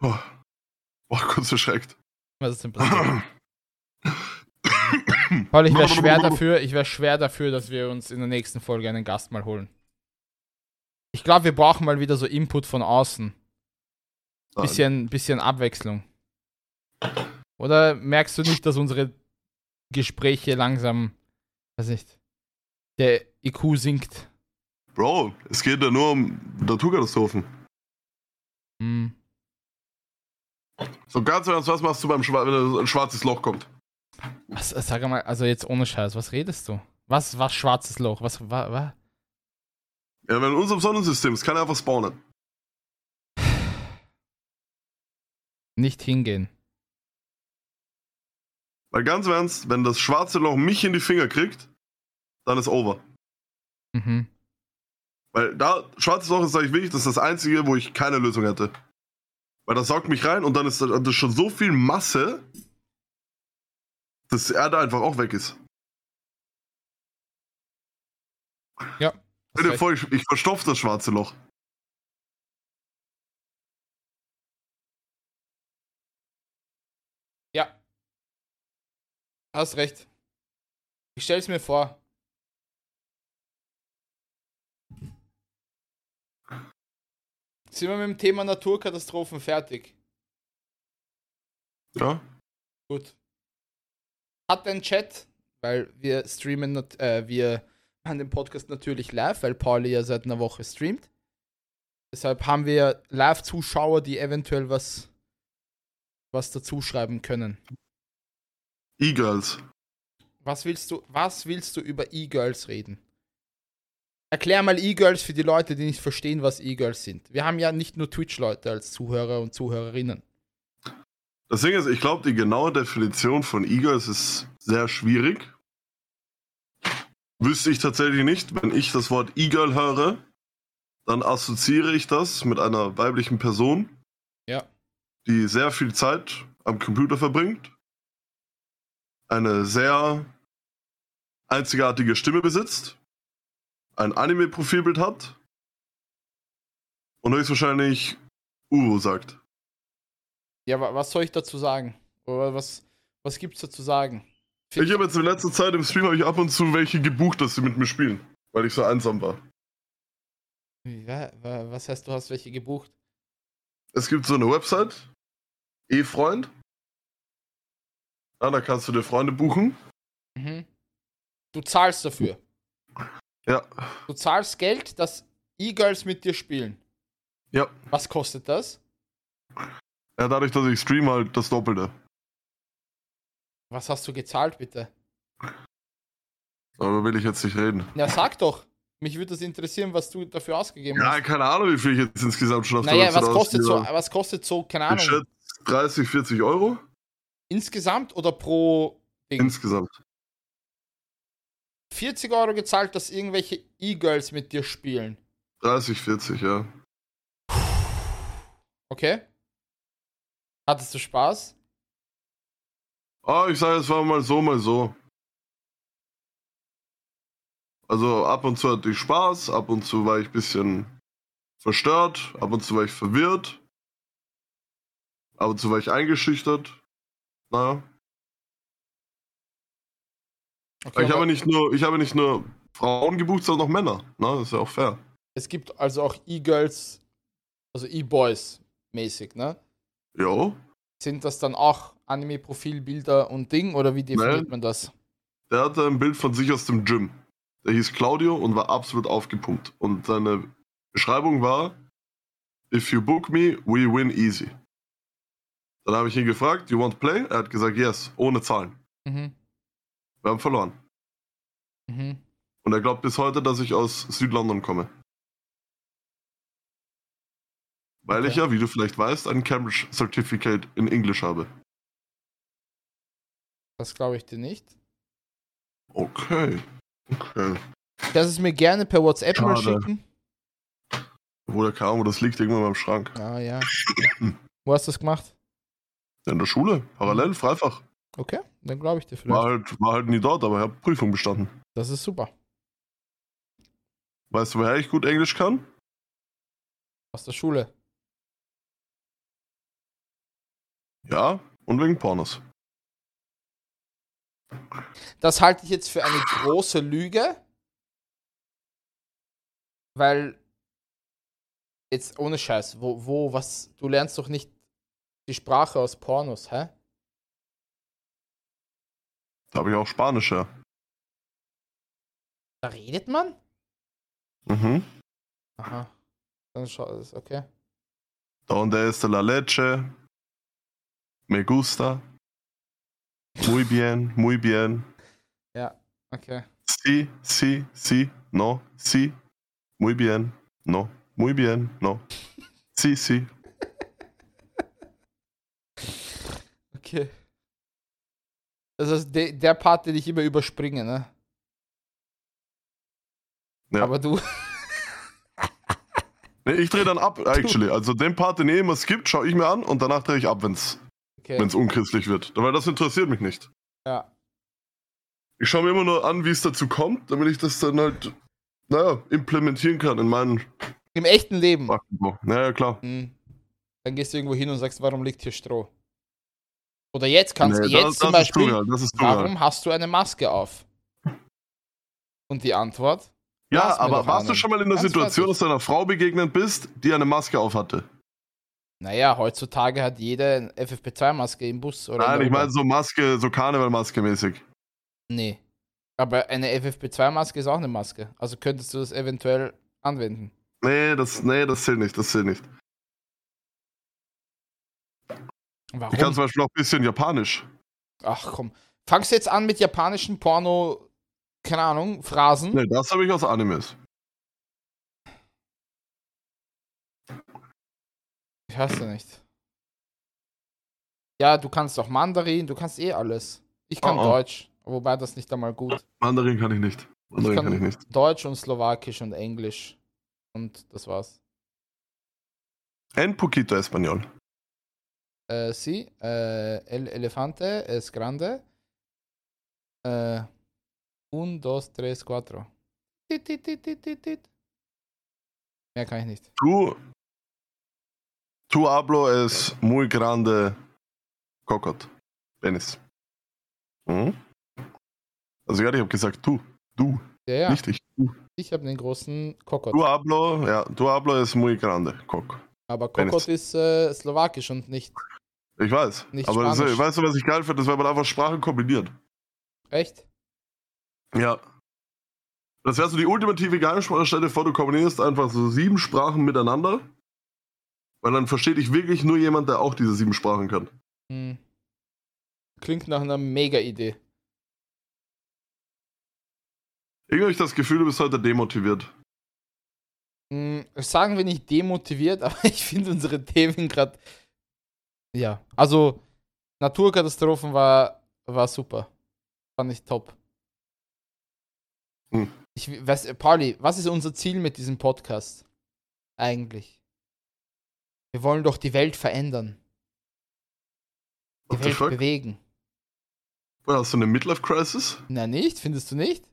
Oh. Boah, kurz erschreckt. Was ist denn passiert? (clears throat) Paul, ich wäre schwer (laughs) dafür, ich wäre schwer dafür, dass wir uns in der nächsten Folge einen Gast mal holen. Ich glaube, wir brauchen mal wieder so Input von außen. Bisschen, bisschen Abwechslung. Oder merkst du nicht, dass unsere Gespräche langsam, weiß nicht, der IQ sinkt? Bro, es geht ja nur um Naturkatastrophen. Hm. So ganz ernst, was machst du beim Schwa wenn ein schwarzes Loch kommt? Was, sag mal, also jetzt ohne Scheiß, was redest du? Was, was schwarzes Loch? Was, wa, wa? Ja, wenn in unserem Sonnensystem, es kann einfach spawnen. (sighs) Nicht hingehen. Weil ganz im ernst, wenn das schwarze Loch mich in die Finger kriegt, dann ist over. Mhm. Weil da, schwarzes Loch ist, sag ich wirklich, das ist das einzige, wo ich keine Lösung hätte. Weil das saugt mich rein und dann ist das schon so viel Masse, dass die Erde einfach auch weg ist. Ja. Stell dir vor, ich, ich verstopf das schwarze Loch. Ja. Hast recht. Ich stell's mir vor. Sind wir mit dem Thema Naturkatastrophen fertig? Ja? Gut. Hat ein Chat, weil wir streamen, äh, wir machen den Podcast natürlich live, weil Pauli ja seit einer Woche streamt. Deshalb haben wir Live-Zuschauer, die eventuell was, was dazu schreiben können. E-Girls. Was willst du, was willst du über E-Girls reden? Erklär mal E-Girls für die Leute, die nicht verstehen, was E-Girls sind. Wir haben ja nicht nur Twitch-Leute als Zuhörer und Zuhörerinnen. Das Ding ist, ich glaube, die genaue Definition von E-Girls ist sehr schwierig. Wüsste ich tatsächlich nicht. Wenn ich das Wort E-Girl höre, dann assoziiere ich das mit einer weiblichen Person, Ja. die sehr viel Zeit am Computer verbringt, eine sehr einzigartige Stimme besitzt, ein Anime-Profilbild hat und höchstwahrscheinlich Uwo sagt. Ja, wa- was soll ich dazu sagen? Oder was, was gibt's da zu sagen? Ich habe jetzt in letzter Zeit im Stream habe ich ab und zu welche gebucht, dass sie mit mir spielen, weil ich so einsam war. Wa- wa- Was heißt, du hast welche gebucht? Es gibt so eine Website, E-Freund. Ja, da kannst du dir Freunde buchen. Mhm. Du zahlst dafür. Ja, Du zahlst Geld, dass E-Girls mit dir spielen. ja. Was kostet das? Ja, dadurch, dass ich stream, halt das Doppelte. Was hast du gezahlt, bitte? Aber will ich jetzt nicht reden. Ja, sag doch. Mich würde das interessieren, was du dafür ausgegeben Ja, hast. keine Ahnung, wie viel ich jetzt insgesamt schon auf Naja, der was Website kostet, so, was kostet so, keine Ich Ahnung, schätze 30, 40 Euro insgesamt oder pro Ding? insgesamt. 40 Euro gezahlt, dass irgendwelche E-Girls mit dir spielen. 30, 40, ja. Okay? Hattest du Spaß? Ah, ich sage, es war mal so, mal so. Also ab und zu hatte ich Spaß, ab und zu war ich ein bisschen verstört, ab und zu war ich verwirrt, ab und zu war ich eingeschüchtert. Naja. Okay, ich aber habe nicht nur, ich habe nicht nur Frauen gebucht, sondern auch Männer. Na, das ist ja auch fair. es gibt also auch E-Girls, also E-Boys mäßig, ne? Jo. Sind das dann auch Anime-Profilbilder und Ding oder wie definiert Nein. man das? der hatte ein Bild von sich aus dem Gym. Der hieß Claudio und war absolut aufgepumpt. Und seine Beschreibung war, if you book me, we win easy. Dann habe ich ihn gefragt, you want to play? Er hat gesagt, yes, ohne Zahlen. Mhm. Wir haben verloren. Mhm. Und er glaubt bis heute, dass ich aus Südlondon komme. Weil ich Okay. ja, wie du vielleicht weißt, ein Cambridge Certificate in English habe. Das glaube ich dir nicht. Okay. Okay. Kannst es mir gerne per WhatsApp mal Schade. schicken? Wo der kam, das liegt irgendwann beim Schrank. Ah, ja. (coughs) Wo hast du das gemacht? In der Schule, parallel, Freifach. Okay, dann glaube ich dir War vielleicht. halt, war halt nie dort, aber ich habe Prüfung bestanden. Das ist super. Weißt du, woher ich gut Englisch kann? Aus der Schule. Ja, und wegen Pornos. Das halte ich jetzt für eine große Lüge. Weil. Jetzt ohne Scheiß, wo, wo, was, du lernst doch nicht die Sprache aus Pornos, hä? Da habe ich auch Spanisch, ja. Da redet man? Mhm. Aha. Dann schau das, okay. Donde está la leche? Me gusta. Muy bien, muy bien. Okay. Sí, sí, sí, no, sí. Muy bien, no. Muy bien, no. Sí, sí. Okay. Das ist de, der Part, den ich immer überspringe, ne? Ja. Aber du. Nee, ich drehe dann ab, (laughs) actually. Also den Part, den ihr immer skippt, schaue ich mir an und danach drehe ich ab, wenn es Okay. unchristlich wird. Weil das interessiert mich nicht. Ja. Ich schaue mir immer nur an, wie es dazu kommt, damit ich das dann halt, naja, implementieren kann in meinen Im echten Leben. Naja, klar. Hm. Dann gehst du irgendwo hin und sagst, warum liegt hier Stroh? Oder jetzt kannst du Nee, jetzt zum das Beispiel, Zugabe, das ist Zugabe. warum hast du eine Maske auf? Und die Antwort? Ja, aber warst du schon mal in der Ganz Situation, fertig. dass du einer Frau begegnet bist, die eine Maske auf hatte? Naja, heutzutage hat jeder eine FFP2-Maske im Bus oder in Nein, ich meine so Maske, so Karnevalmaske mäßig. Nee. Aber eine FFP2-Maske ist auch eine Maske. Also könntest du das eventuell anwenden. Nee, das, nee, das zählt nicht, das zählt nicht. Warum? Ich kann zum Beispiel auch ein bisschen Japanisch. Ach komm. Fangst du jetzt an mit japanischen Porno, keine Ahnung, Phrasen? Nee, das habe ich aus Animes. Ich hasse nicht. Ja, du kannst doch Mandarin, du kannst eh alles. Ich kann Oh, oh. Deutsch, wobei das nicht einmal gut. Mandarin kann ich nicht. Ich Mandarin kann, ich kann nicht. Deutsch und Slowakisch und Englisch. Und das war's. En poquito español. Äh, sí, äh, el elefante es grande. Äh, un, dos, tres, cuatro. Tit, tit, tit, tit, tit. Mehr kann ich nicht. Tu, tu hablo es muy grande cocot. Penis. Mhm. Also ja, ich habe gesagt tu. Du, Ja, ja. nicht ich. Du. Ich habe den großen Kokot. Tu hablo, ja, tu hablo es muy grande cock. Aber. Kokot ist äh, slowakisch und nicht. Ich weiß. Nicht aber das, weißt du, was ich geil finde? Das wäre man einfach Sprachen kombiniert. Echt? Ja. Das wäre so die ultimative Geheimsprache. Stell dir vor, du kombinierst einfach so sieben Sprachen miteinander. Weil dann versteht dich wirklich nur jemand, der auch diese sieben Sprachen kann. Hm. Klingt nach einer Mega-Idee. Irgendwie habe ich das Gefühl, du bist heute demotiviert. Hm, sagen wir nicht demotiviert, (laughs) aber ich finde unsere Themen gerade. Ja, also Naturkatastrophen war, war super. Fand ich top. Hm. Ich weiß, Pauli, was ist unser Ziel mit diesem Podcast? Eigentlich. Wir wollen doch die Welt verändern. Die What Welt bewegen. Woher hast du eine Midlife-Crisis? Na nicht? Findest du nicht?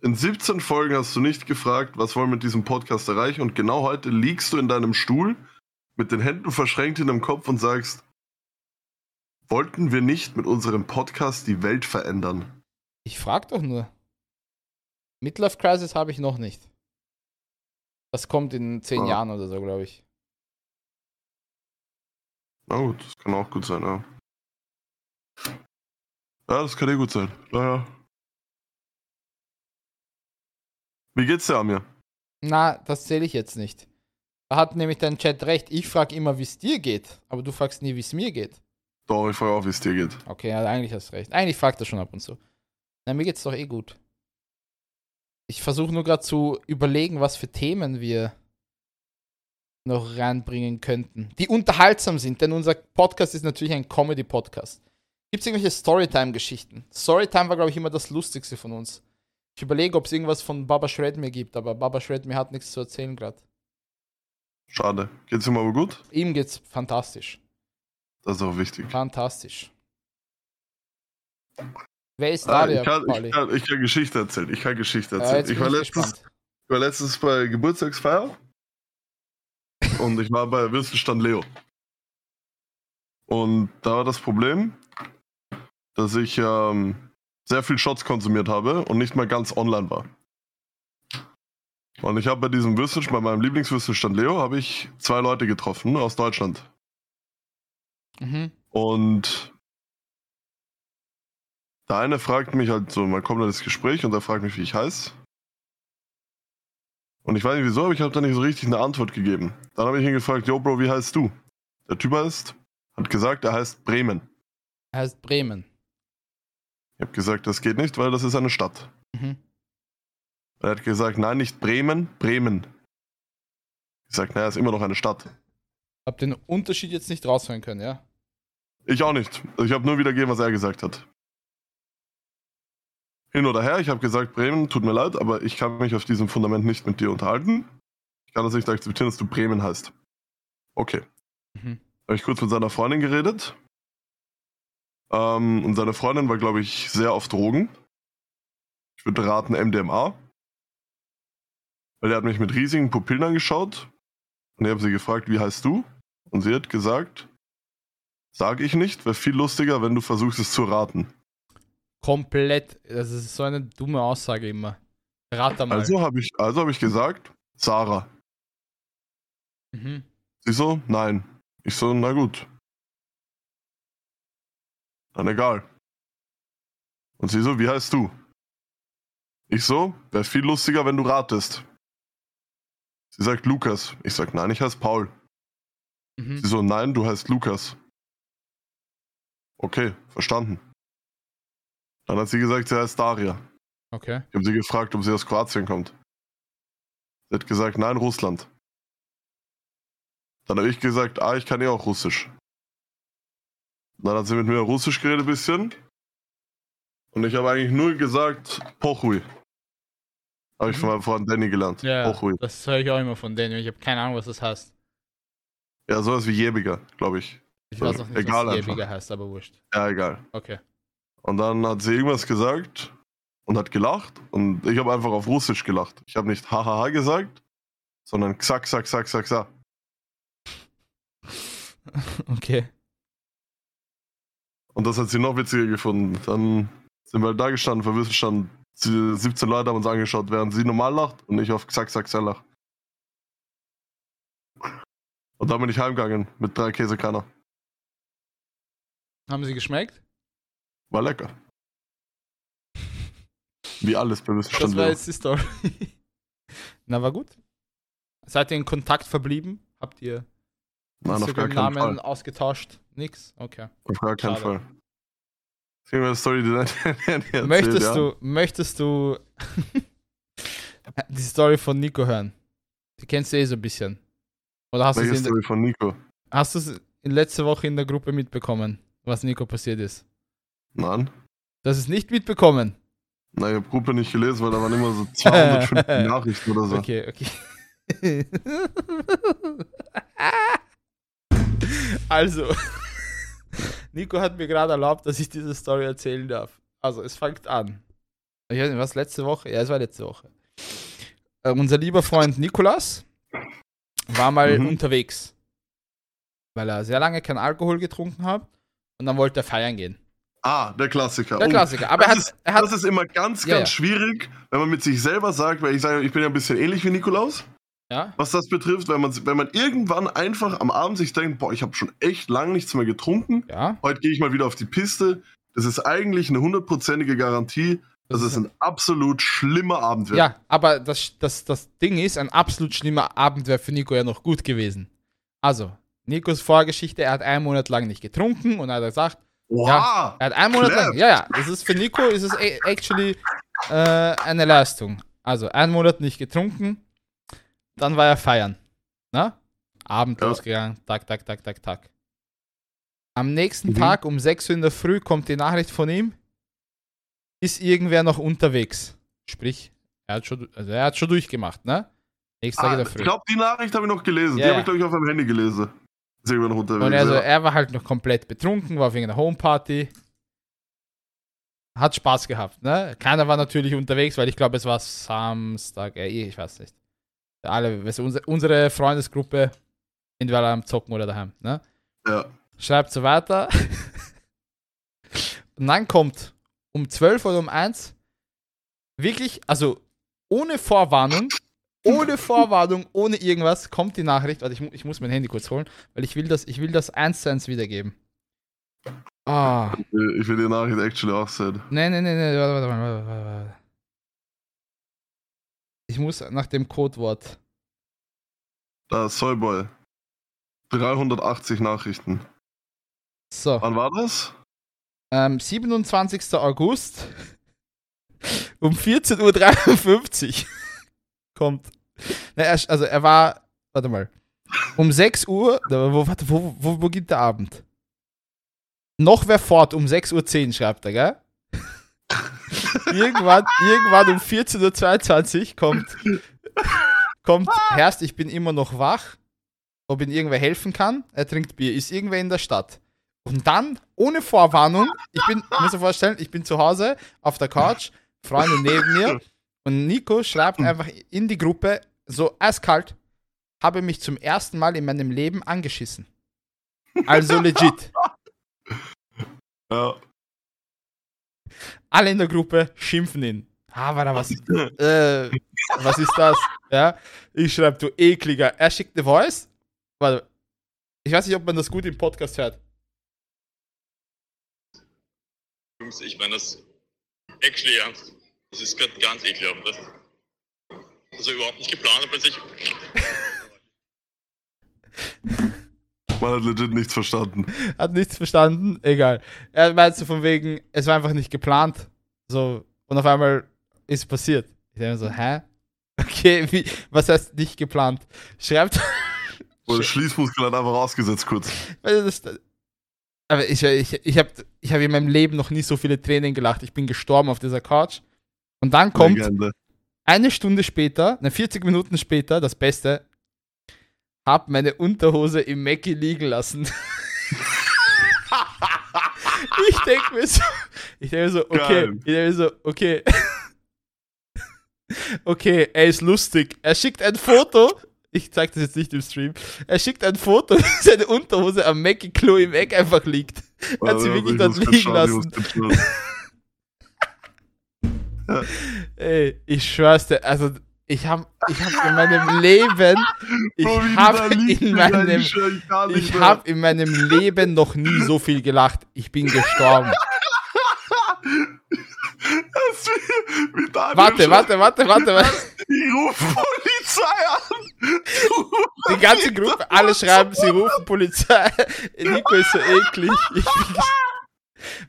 In 17 Folgen hast du nicht gefragt, was wollen wir mit diesem Podcast erreichen und genau heute liegst du in deinem Stuhl mit den Händen verschränkt in dem Kopf und sagst, wollten wir nicht mit unserem Podcast die Welt verändern? Ich frag doch nur. Midlife Crisis habe ich noch nicht. Das kommt in zehn Ah. Jahren oder so, glaube ich. Na gut, das kann auch gut sein, ja. Ja, das kann eh gut sein. Naja. Wie geht's dir, Amir? Na, das zähle ich jetzt nicht. Da hat nämlich dein Chat recht. Ich frage immer, wie es dir geht, aber du fragst nie, wie es mir geht. Doch, ich frage auch, wie es dir geht. Okay, ja, eigentlich hast du recht. Eigentlich fragt er schon ab und zu. Na, mir geht's doch eh gut. Ich versuche nur gerade zu überlegen, was für Themen wir noch reinbringen könnten, die unterhaltsam sind, denn unser Podcast ist natürlich ein Comedy-Podcast. Gibt es irgendwelche Storytime-Geschichten? Storytime war, glaube ich, immer das Lustigste von uns. Ich überlege, ob es irgendwas von Baba Shred mir gibt, aber Baba Shred mir hat nichts zu erzählen gerade. Schade. Geht's ihm aber gut? Ihm geht's fantastisch. Das ist auch wichtig. Fantastisch. Wer ist Ah, da, ich, kann, ich, kann, ich kann Geschichte erzählen. Ich kann Geschichte Ja, erzählen. jetzt ich, war letztens, ich war letztens bei Geburtstagsfeier und ich war bei Würstelstand Leo. Und da war das Problem, dass ich ähm, sehr viel Shots konsumiert habe und nicht mal ganz online war. Und ich habe bei diesem Würstelstand, bei meinem Lieblingswürstelstand Leo, habe ich zwei Leute getroffen aus Deutschland. Mhm. Und der eine fragt mich halt so, man kommt in das Gespräch und er fragt mich, wie ich heiße. Und ich weiß nicht wieso, aber ich habe da nicht so richtig eine Antwort gegeben. Dann habe ich ihn gefragt, yo Bro, wie heißt du? Der Typ heißt, hat gesagt, er heißt Bremen. Er heißt Bremen. Ich habe gesagt, das geht nicht, weil das ist eine Stadt. Mhm. Er hat gesagt, nein, nicht Bremen, Bremen. Ich sag, naja, ist immer noch eine Stadt. Hab den Unterschied jetzt nicht raushören können, ja? Ich auch nicht. Ich habe nur wiedergegeben, was er gesagt hat. Hin oder her, ich habe gesagt, Bremen, tut mir leid, aber ich kann mich auf diesem Fundament nicht mit dir unterhalten. Ich kann das nicht akzeptieren, dass du Bremen heißt. Okay. Mhm. Habe ich kurz mit seiner Freundin geredet. Ähm, und seine Freundin war, glaube ich, sehr auf Drogen. Ich würde raten MDMA. Weil er hat mich mit riesigen Pupillen angeschaut. Und ich habe sie gefragt, wie heißt du? Und sie hat gesagt, sag ich nicht, wäre viel lustiger, wenn du versuchst es zu raten. Komplett. Das ist so eine dumme Aussage immer. Rat da mal. Also habe ich, also hab ich gesagt, Sarah. Mhm. Sie so, nein. Ich so, na gut. Dann egal. Und sie so, wie heißt du? Ich so, wäre viel lustiger, wenn du ratest. Sie sagt Lukas. Ich sag, nein, ich heiße Paul. Mhm. Sie so, nein, du heißt Lukas. Okay, verstanden. Dann hat sie gesagt, sie heißt Daria. Okay. Ich habe sie gefragt, ob sie aus Kroatien kommt. Sie hat gesagt, nein, Russland. Dann habe ich gesagt, ah, ich kann eh auch Russisch. Dann hat sie mit mir Russisch geredet ein bisschen. Und ich habe eigentlich nur gesagt, Pochui. Habe ich von meinem Freund Danny gelernt. Mhm. Ja, Pochui. das höre ich auch immer von denen. Ich habe keine Ahnung, was das heißt. Ja, sowas wie Jebiger, glaube ich. Ich weiß auch nicht, Egal was einfach. Jebiger heißt, aber wurscht. Ja, egal. Okay. Und dann hat sie irgendwas gesagt und hat gelacht. Und ich habe einfach auf Russisch gelacht. Ich habe nicht hahaha gesagt, sondern xak, xak, xak, xak, xak. okay. Und das hat sie noch witziger gefunden. Dann sind wir halt da gestanden, verwirrt standen. 17 Leute haben uns angeschaut, während sie normal lacht und ich auf Xack, Xack, Xack lach. Und dann bin ich heimgegangen mit drei Käsekanner. Haben sie geschmeckt? War lecker. Wie alles bei Das Wissensstand. war jetzt die Story. (laughs) Na, war gut. Seid ihr in Kontakt verblieben? Habt ihr Nein, auf gar keinen Instagram-Namen Fall. ausgetauscht? Nix? Okay. Auf gar keinen Schade. Fall. Das Story, die (laughs) erzählt, möchtest ja? du, möchtest du (laughs) die Story von Nico hören? Die kennst du eh so ein bisschen. Oder hast du Story von Nico? hast du es letzte Woche in der Gruppe mitbekommen, was Nico passiert ist? Nein. Das ist nicht mitbekommen. Na, ich habe Gruppe nicht gelesen, weil da waren immer so 250 (laughs) Nachrichten oder so. Okay, okay. (laughs) also, (laughs) Nico hat mir gerade erlaubt, dass ich diese Story erzählen darf. Also, es fängt an. Ich weiß nicht, was letzte Woche? Ja, es war letzte Woche. Äh, unser lieber Freund Nikolas war mal Mhm. unterwegs, weil er sehr lange keinen Alkohol getrunken hat und dann wollte er feiern gehen. Ah, der Klassiker. Der Oh, Klassiker. Aber er das, hat, ist, er hat das ist immer ganz, ganz Ja, ja. schwierig, wenn man mit sich selber sagt, weil ich sage, ich bin ja ein bisschen ähnlich wie Nikolaus, ja, was das betrifft, wenn man, wenn man irgendwann einfach am Abend sich denkt, boah, ich habe schon echt lang nichts mehr getrunken, ja, heute gehe ich mal wieder auf die Piste, das ist eigentlich eine hundertprozentige Garantie, dass Das es ein absolut schlimmer Abend wird. Ja, aber das, das, das Ding ist, ein absolut schlimmer Abend wäre für Nico ja noch gut gewesen. Also, Nikos Vorgeschichte, er hat einen Monat lang nicht getrunken und er hat gesagt, Oha! er hat einen Monat Clever. lang, ja, ja, das ist für Nico, ist es actually äh, eine Leistung. Also, einen Monat nicht getrunken, dann war er feiern. Na? Abend Ja. losgegangen, tak, tak, tak, tak, tak. Am nächsten Mhm. Tag um 6 Uhr in der Früh kommt die Nachricht von ihm, ist irgendwer noch unterwegs. Sprich, er hat schon, also er hat schon durchgemacht, ne? Nächster Tag Ah, in der ich Früh. glaube, die Nachricht habe ich noch gelesen. Ja, die ja. habe ich, glaube ich, auf meinem Handy gelesen. Ist irgendwann unterwegs. Und also, er war halt noch komplett betrunken, war auf irgendeiner Homeparty. Hat Spaß gehabt, ne? Keiner war natürlich unterwegs, weil ich glaube, es war Samstag, äh, ich weiß nicht. Alle, weißt du, unsere, unsere Freundesgruppe, entweder am Zocken oder daheim, ne? ja. Schreibt so weiter. (laughs) Und dann kommt um 12 oder um 1 wirklich, also ohne Vorwarnung, ohne Vorwarnung, ohne irgendwas, kommt die Nachricht. Warte, ich, ich muss mein Handy kurz holen, weil ich will das, ich will das eins zu eins wiedergeben. Ah, Ich will die Nachricht actually auch sehen. nee, nee, nee, nee, warte, warte, warte, warte, warte. Ich muss nach dem Codewort. Da, Soyboy. 380 Nachrichten. So. Wann war das? Ähm, 27. August um 14.53 Uhr kommt. Na, er, also er war, warte mal, um 6 Uhr, wo, warte, wo, wo beginnt der Abend? Noch wer fort um 6.10 Uhr schreibt er, gell? (laughs) irgendwann, irgendwann um 14.22 Uhr kommt, kommt, Herrst, ich bin immer noch wach, ob ihm irgendwer helfen kann. Er trinkt Bier, ist irgendwer in der Stadt. Und dann, ohne Vorwarnung, ich bin, muss dir vorstellen, ich bin zu Hause auf der Couch, Freunde neben mir und Nico schreibt einfach in die Gruppe, so eiskalt, habe mich zum ersten Mal in meinem Leben angeschissen. Also legit. (laughs) Ja. Alle in der Gruppe schimpfen ihn. Ah, warte, was, (laughs) äh, was ist das? Ja, ich schreibe, du ekliger. Er schickt eine Voice. Warte, ich weiß nicht, ob man das gut im Podcast hört. Jungs, ich meine das actually ernst. Das ist gerade ganz ekelhaft. Das also überhaupt nicht geplant, aber plötzlich. (laughs) Man hat legit nichts verstanden. Hat nichts verstanden, egal. Er meinte so von wegen, es war einfach nicht geplant. So, und auf einmal ist passiert. Ich denke mir so, hä? (laughs) Okay, wie, was heißt nicht geplant? Schreibt. (laughs) Oder Schließmuskel hat einfach ausgesetzt kurz. Aber ich, ich, ich habe ich hab in meinem Leben noch nie so viele Tränen gelacht. Ich bin gestorben auf dieser Couch. Und dann kommt Legende. eine Stunde später, ne, 40 Minuten später, das Beste, hab meine Unterhose im Mackie liegen lassen. (laughs) ich denke mir so, ich denke mir so, okay, Geil. ich denke mir so, okay. (laughs) okay, er ist lustig. Er schickt ein Foto. Ich zeig das jetzt nicht im Stream. Er schickt ein Foto, (laughs) wie seine Unterhose am Mackie Klo im Eck einfach liegt. Er hat sie Also, wirklich ich dort liegen lassen. (laughs) Ey, ich schwör's dir, also ich habe ich hab in meinem Leben, (laughs) ich Oh, habe in meinem, ich habe in meinem Leben noch nie so viel gelacht. Ich bin gestorben. (laughs) Warte, warte, warte, warte, warte. Ich rufe Polizei an. Die ganze Gruppe, alle schreiben, sie rufen Polizei. Nico ist so eklig. Ich bin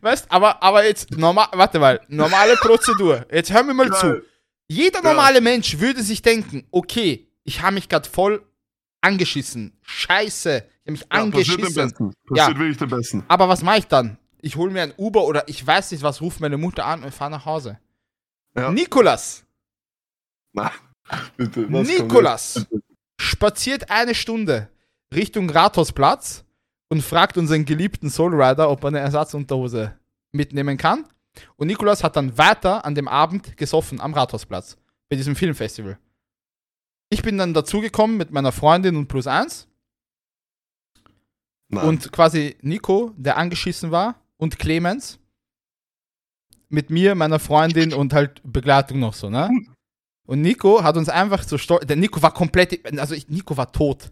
weißt, aber, aber jetzt, normal, warte mal, normale Prozedur. Jetzt hör mir mal Geil. zu. Jeder Ja. normale Mensch würde sich denken, okay, ich habe mich gerade voll angeschissen. Scheiße, ich habe mich Ja, passiert dem angeschissen. Besten. Passiert Ja. wirklich dem Besten. Aber was mache ich dann? Ich hole mir ein Uber oder ich weiß nicht was, rufe meine Mutter an und fahre nach Hause. Ja. Nikolas, Nein, bitte. Nikolas spaziert eine Stunde Richtung Rathausplatz und fragt unseren geliebten Soulrider, ob er eine Ersatzunterhose mitnehmen kann. Und Nikolas hat dann weiter an dem Abend gesoffen am Rathausplatz bei diesem Filmfestival. Ich bin dann dazugekommen mit meiner Freundin und plus eins Nein. und quasi Nico, der angeschissen war, und Clemens mit mir, meiner Freundin und halt Begleitung noch so, ne? Und Nico hat uns einfach so stolz. Der Nico war komplett. Also ich, Nico war tot.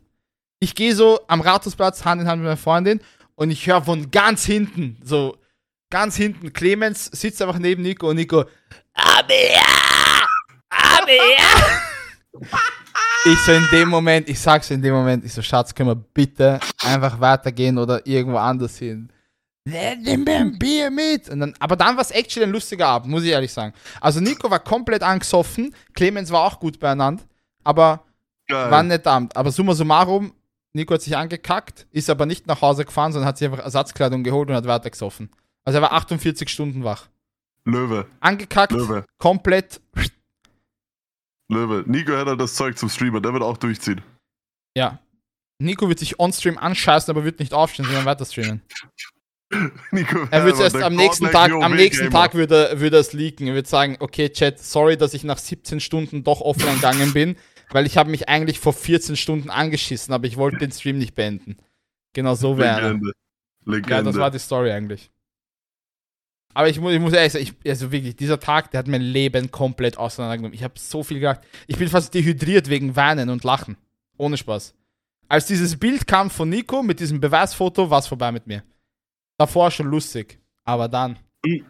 Ich gehe so am Rathausplatz Hand in Hand mit meiner Freundin und ich höre von ganz hinten so ganz hinten. Clemens sitzt einfach neben Nico und Nico, aber ja. Ich so in dem Moment, ich sag's in dem Moment, ich so, Schatz, können wir bitte einfach weitergehen oder irgendwo anders hin? Nimm mir ein Bier mit. Und dann, aber dann war es actually ein lustiger Abend, muss ich ehrlich sagen. Also Nico war komplett angesoffen, Clemens war auch gut beieinander, aber Geil. war netter Abend. Aber summa summarum, Nico hat sich angekackt, ist aber nicht nach Hause gefahren, sondern hat sich einfach Ersatzkleidung geholt und hat weiter gesoffen. Also er war 48 Stunden wach. Löwe, Angekackt, Löwe, komplett, Löwe. Nico hat das Zeug zum Streamer, der wird auch durchziehen. ja. Nico wird sich on-stream anscheißen, aber wird nicht aufstehen, sondern weiter streamen. (laughs) Nico Er wird erst am nächsten Tag, am nächsten. Tag würde würde es leaken. Er wird sagen, okay, Chat, sorry, dass ich nach 17 Stunden doch offline gegangen bin, weil ich habe mich eigentlich vor 14 Stunden angeschissen, aber ich wollte den Stream nicht beenden. Genau so wäre. Legende. Legende. Ja, das war die Story eigentlich. Aber ich muss, ich muss ehrlich sagen, ich, also wirklich, dieser Tag, der hat mein Leben komplett auseinandergenommen. Ich habe so viel gedacht. Ich bin fast dehydriert wegen Weinen und Lachen. Ohne Spaß. Als dieses Bild kam von Nico mit diesem Beweisfoto, war es vorbei mit mir. Davor schon lustig. Aber dann Mhm.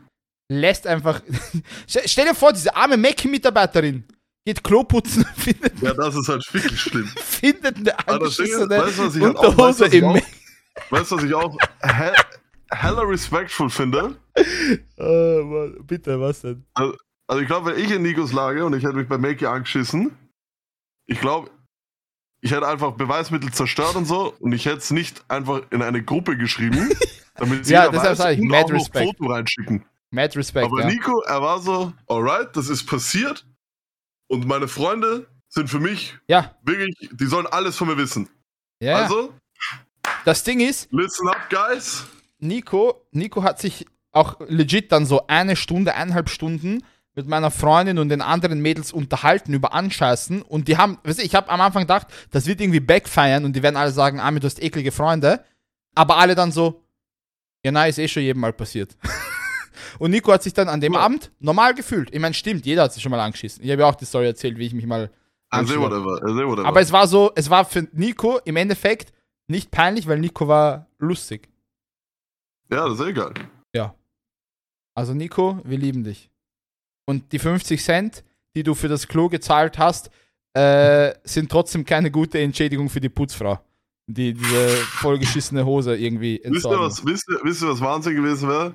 lässt einfach. (laughs) Stell dir vor, diese arme Mackie-Mitarbeiterin geht Klo putzen, (laughs) findet, ja, das ist halt wirklich schlimm. (laughs) findet eine ist, angeschissene weißt du, was ich auch- weißt du, Unterhose was ich im auch- Mac. Weißt du, was ich auch he hella respectful finde? Oh, Mann, bitte, was denn? Also ich glaube, wenn ich in Nikos Lage und ich hätte mich bei Makey angeschissen, ich glaube, ich hätte einfach Beweismittel zerstört und so und ich hätte es nicht einfach in eine Gruppe geschrieben, (laughs) damit Ja, jeder deshalb weiß ich, und mad auch noch respect. Foto reinschicken. Mad Respect, Aber ja. Nico, er war so, alright, das ist passiert und meine Freunde sind für mich Ja, wirklich, die sollen alles von mir wissen. ja. Also, Das Ding ist, listen up, guys. Nico, Nico hat sich auch legit dann so eine Stunde, eineinhalb Stunden mit meiner Freundin und den anderen Mädels unterhalten über Anscheißen und die haben, weißt du, ich habe am Anfang gedacht, das wird irgendwie backfeiern und die werden alle sagen, Ami, du hast eklige Freunde, aber alle dann so, ja, nein, ist eh schon jedem Mal passiert. (laughs) und Nico hat sich dann an dem Ja. Abend normal gefühlt. Ich meine, stimmt, jeder hat sich schon mal angeschissen. Ich habe ja auch die Story erzählt, wie ich mich mal whatever, whatever. Aber es war so, es war für Nico im Endeffekt nicht peinlich, weil Nico war lustig. ja, das ist egal. Also Nico, wir lieben dich. Und die 50 Cent, die du für das Klo gezahlt hast, äh, sind trotzdem keine gute Entschädigung für die Putzfrau, die diese vollgeschissene Hose irgendwie Wisst ihr, was, wisst, ihr, wisst ihr, was Wahnsinn gewesen wäre?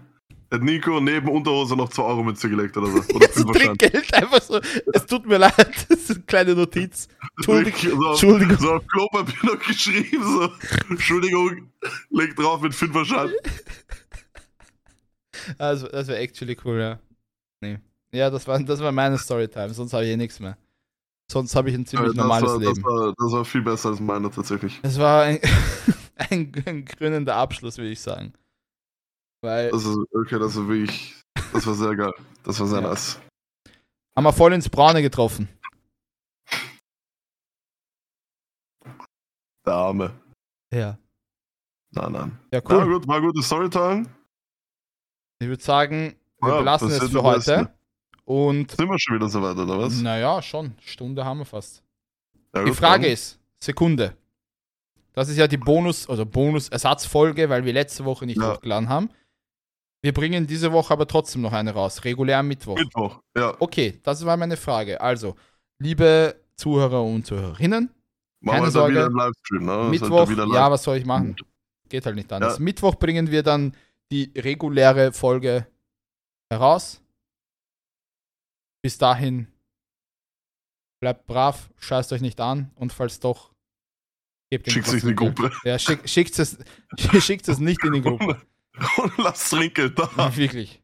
Hätte Nico neben Unterhose noch 2 Euro Mütze gelegt oder so. Oder (laughs) So Fünferschein. Trinkgeld, einfach so. Es tut mir leid, (laughs) das ist eine kleine Notiz. Entschuldigung. So, Entschuldigung. so auf Klopapier noch geschrieben, so. Entschuldigung, leg drauf mit Fünferschein. Also, das wäre actually cool, ja. Nee. Ja, das war, das war meine Storytime, sonst habe ich eh nichts mehr. Sonst habe ich ein ziemlich das, normales war, Leben. Das war, das war viel besser als meine tatsächlich. Es war ein, (laughs) ein, ein krönender Abschluss, würde ich sagen. Weil Das ist, okay, das war wirklich, das war sehr geil. Das war sehr Ja. nice. haben wir voll ins Braune getroffen. Der Arme. Ja. Nein, nein. Ja, Cool. Ja, gut, war gute Storytime. Ich würde sagen, wir Ja, belassen es für heute. besten. Und Sind wir schon wieder so weit, oder was? naja, schon. Stunde haben wir fast. Ja, Die gut, Frage dann. ist, Sekunde. Das ist ja die Bonus, also Bonus-Ersatzfolge, weil wir letzte Woche nicht Ja. hochgeladen haben. Wir bringen diese Woche aber trotzdem noch eine raus, regulär am Mittwoch. Mittwoch. Ja, Okay, das war meine Frage. Also, liebe Zuhörer und Zuhörerinnen, machen Keine wir Sorge. dann wieder einen Livestream, ne? Mittwoch, dann wieder live. ja, was soll ich machen? Geht halt nicht anders. Ja. Mittwoch bringen wir dann die reguläre Folge heraus. Bis dahin bleibt brav, scheißt euch nicht an und falls doch, gebt Schickt was sich in die. Gruppe Ja, schick, schickt es, (laughs) schickt es nicht in die (laughs) Gruppe. (laughs) und lasst Trinkgeld (laughs) da. Wirklich.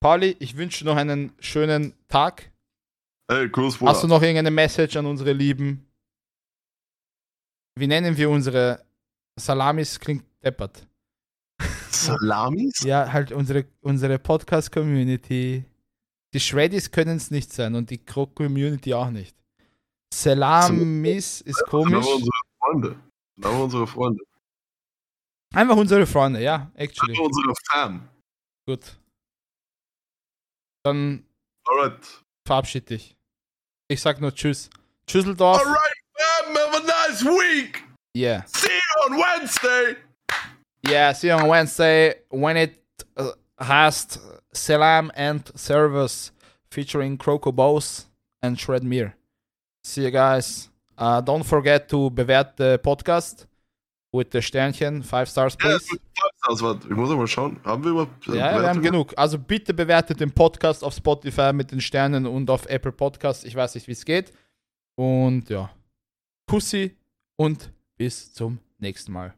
Pauli, ich wünsche noch einen schönen Tag. Ey, Kurs. Hast du noch irgendeine Message an unsere Lieben? Wie nennen wir unsere Salamis? Klingt deppert. (laughs) Salamis? Ja, halt unsere, unsere Podcast-Community. Die Shreddies können es nicht sein und die Croc-Community auch nicht. Salamis ist komisch. waren unsere Freunde. Da waren unsere Freunde. Einfach unsere Freunde, ja, actually. waren unsere Fam. Gut. Dann Alright. verabschied dich. Ich sag nur Tschüss. Tschüsseldorf. Alright, fam. Have a nice week. Yeah. See you on Wednesday. Yeah, see you on Wednesday when it uh, heißt Salam and Service featuring Croco Bows and Shredmere. See you guys. Uh, don't forget to bewert the podcast with the Sternchen. Five stars, Ja, please. das war, ich muss mal schauen. Haben wir überhaupt. Ja, wir haben genug. Also bitte bewertet den Podcast auf Spotify mit den Sternen und auf Apple Podcasts. Ich weiß nicht, wie es geht. Und ja. Pussy und bis zum nächsten Mal.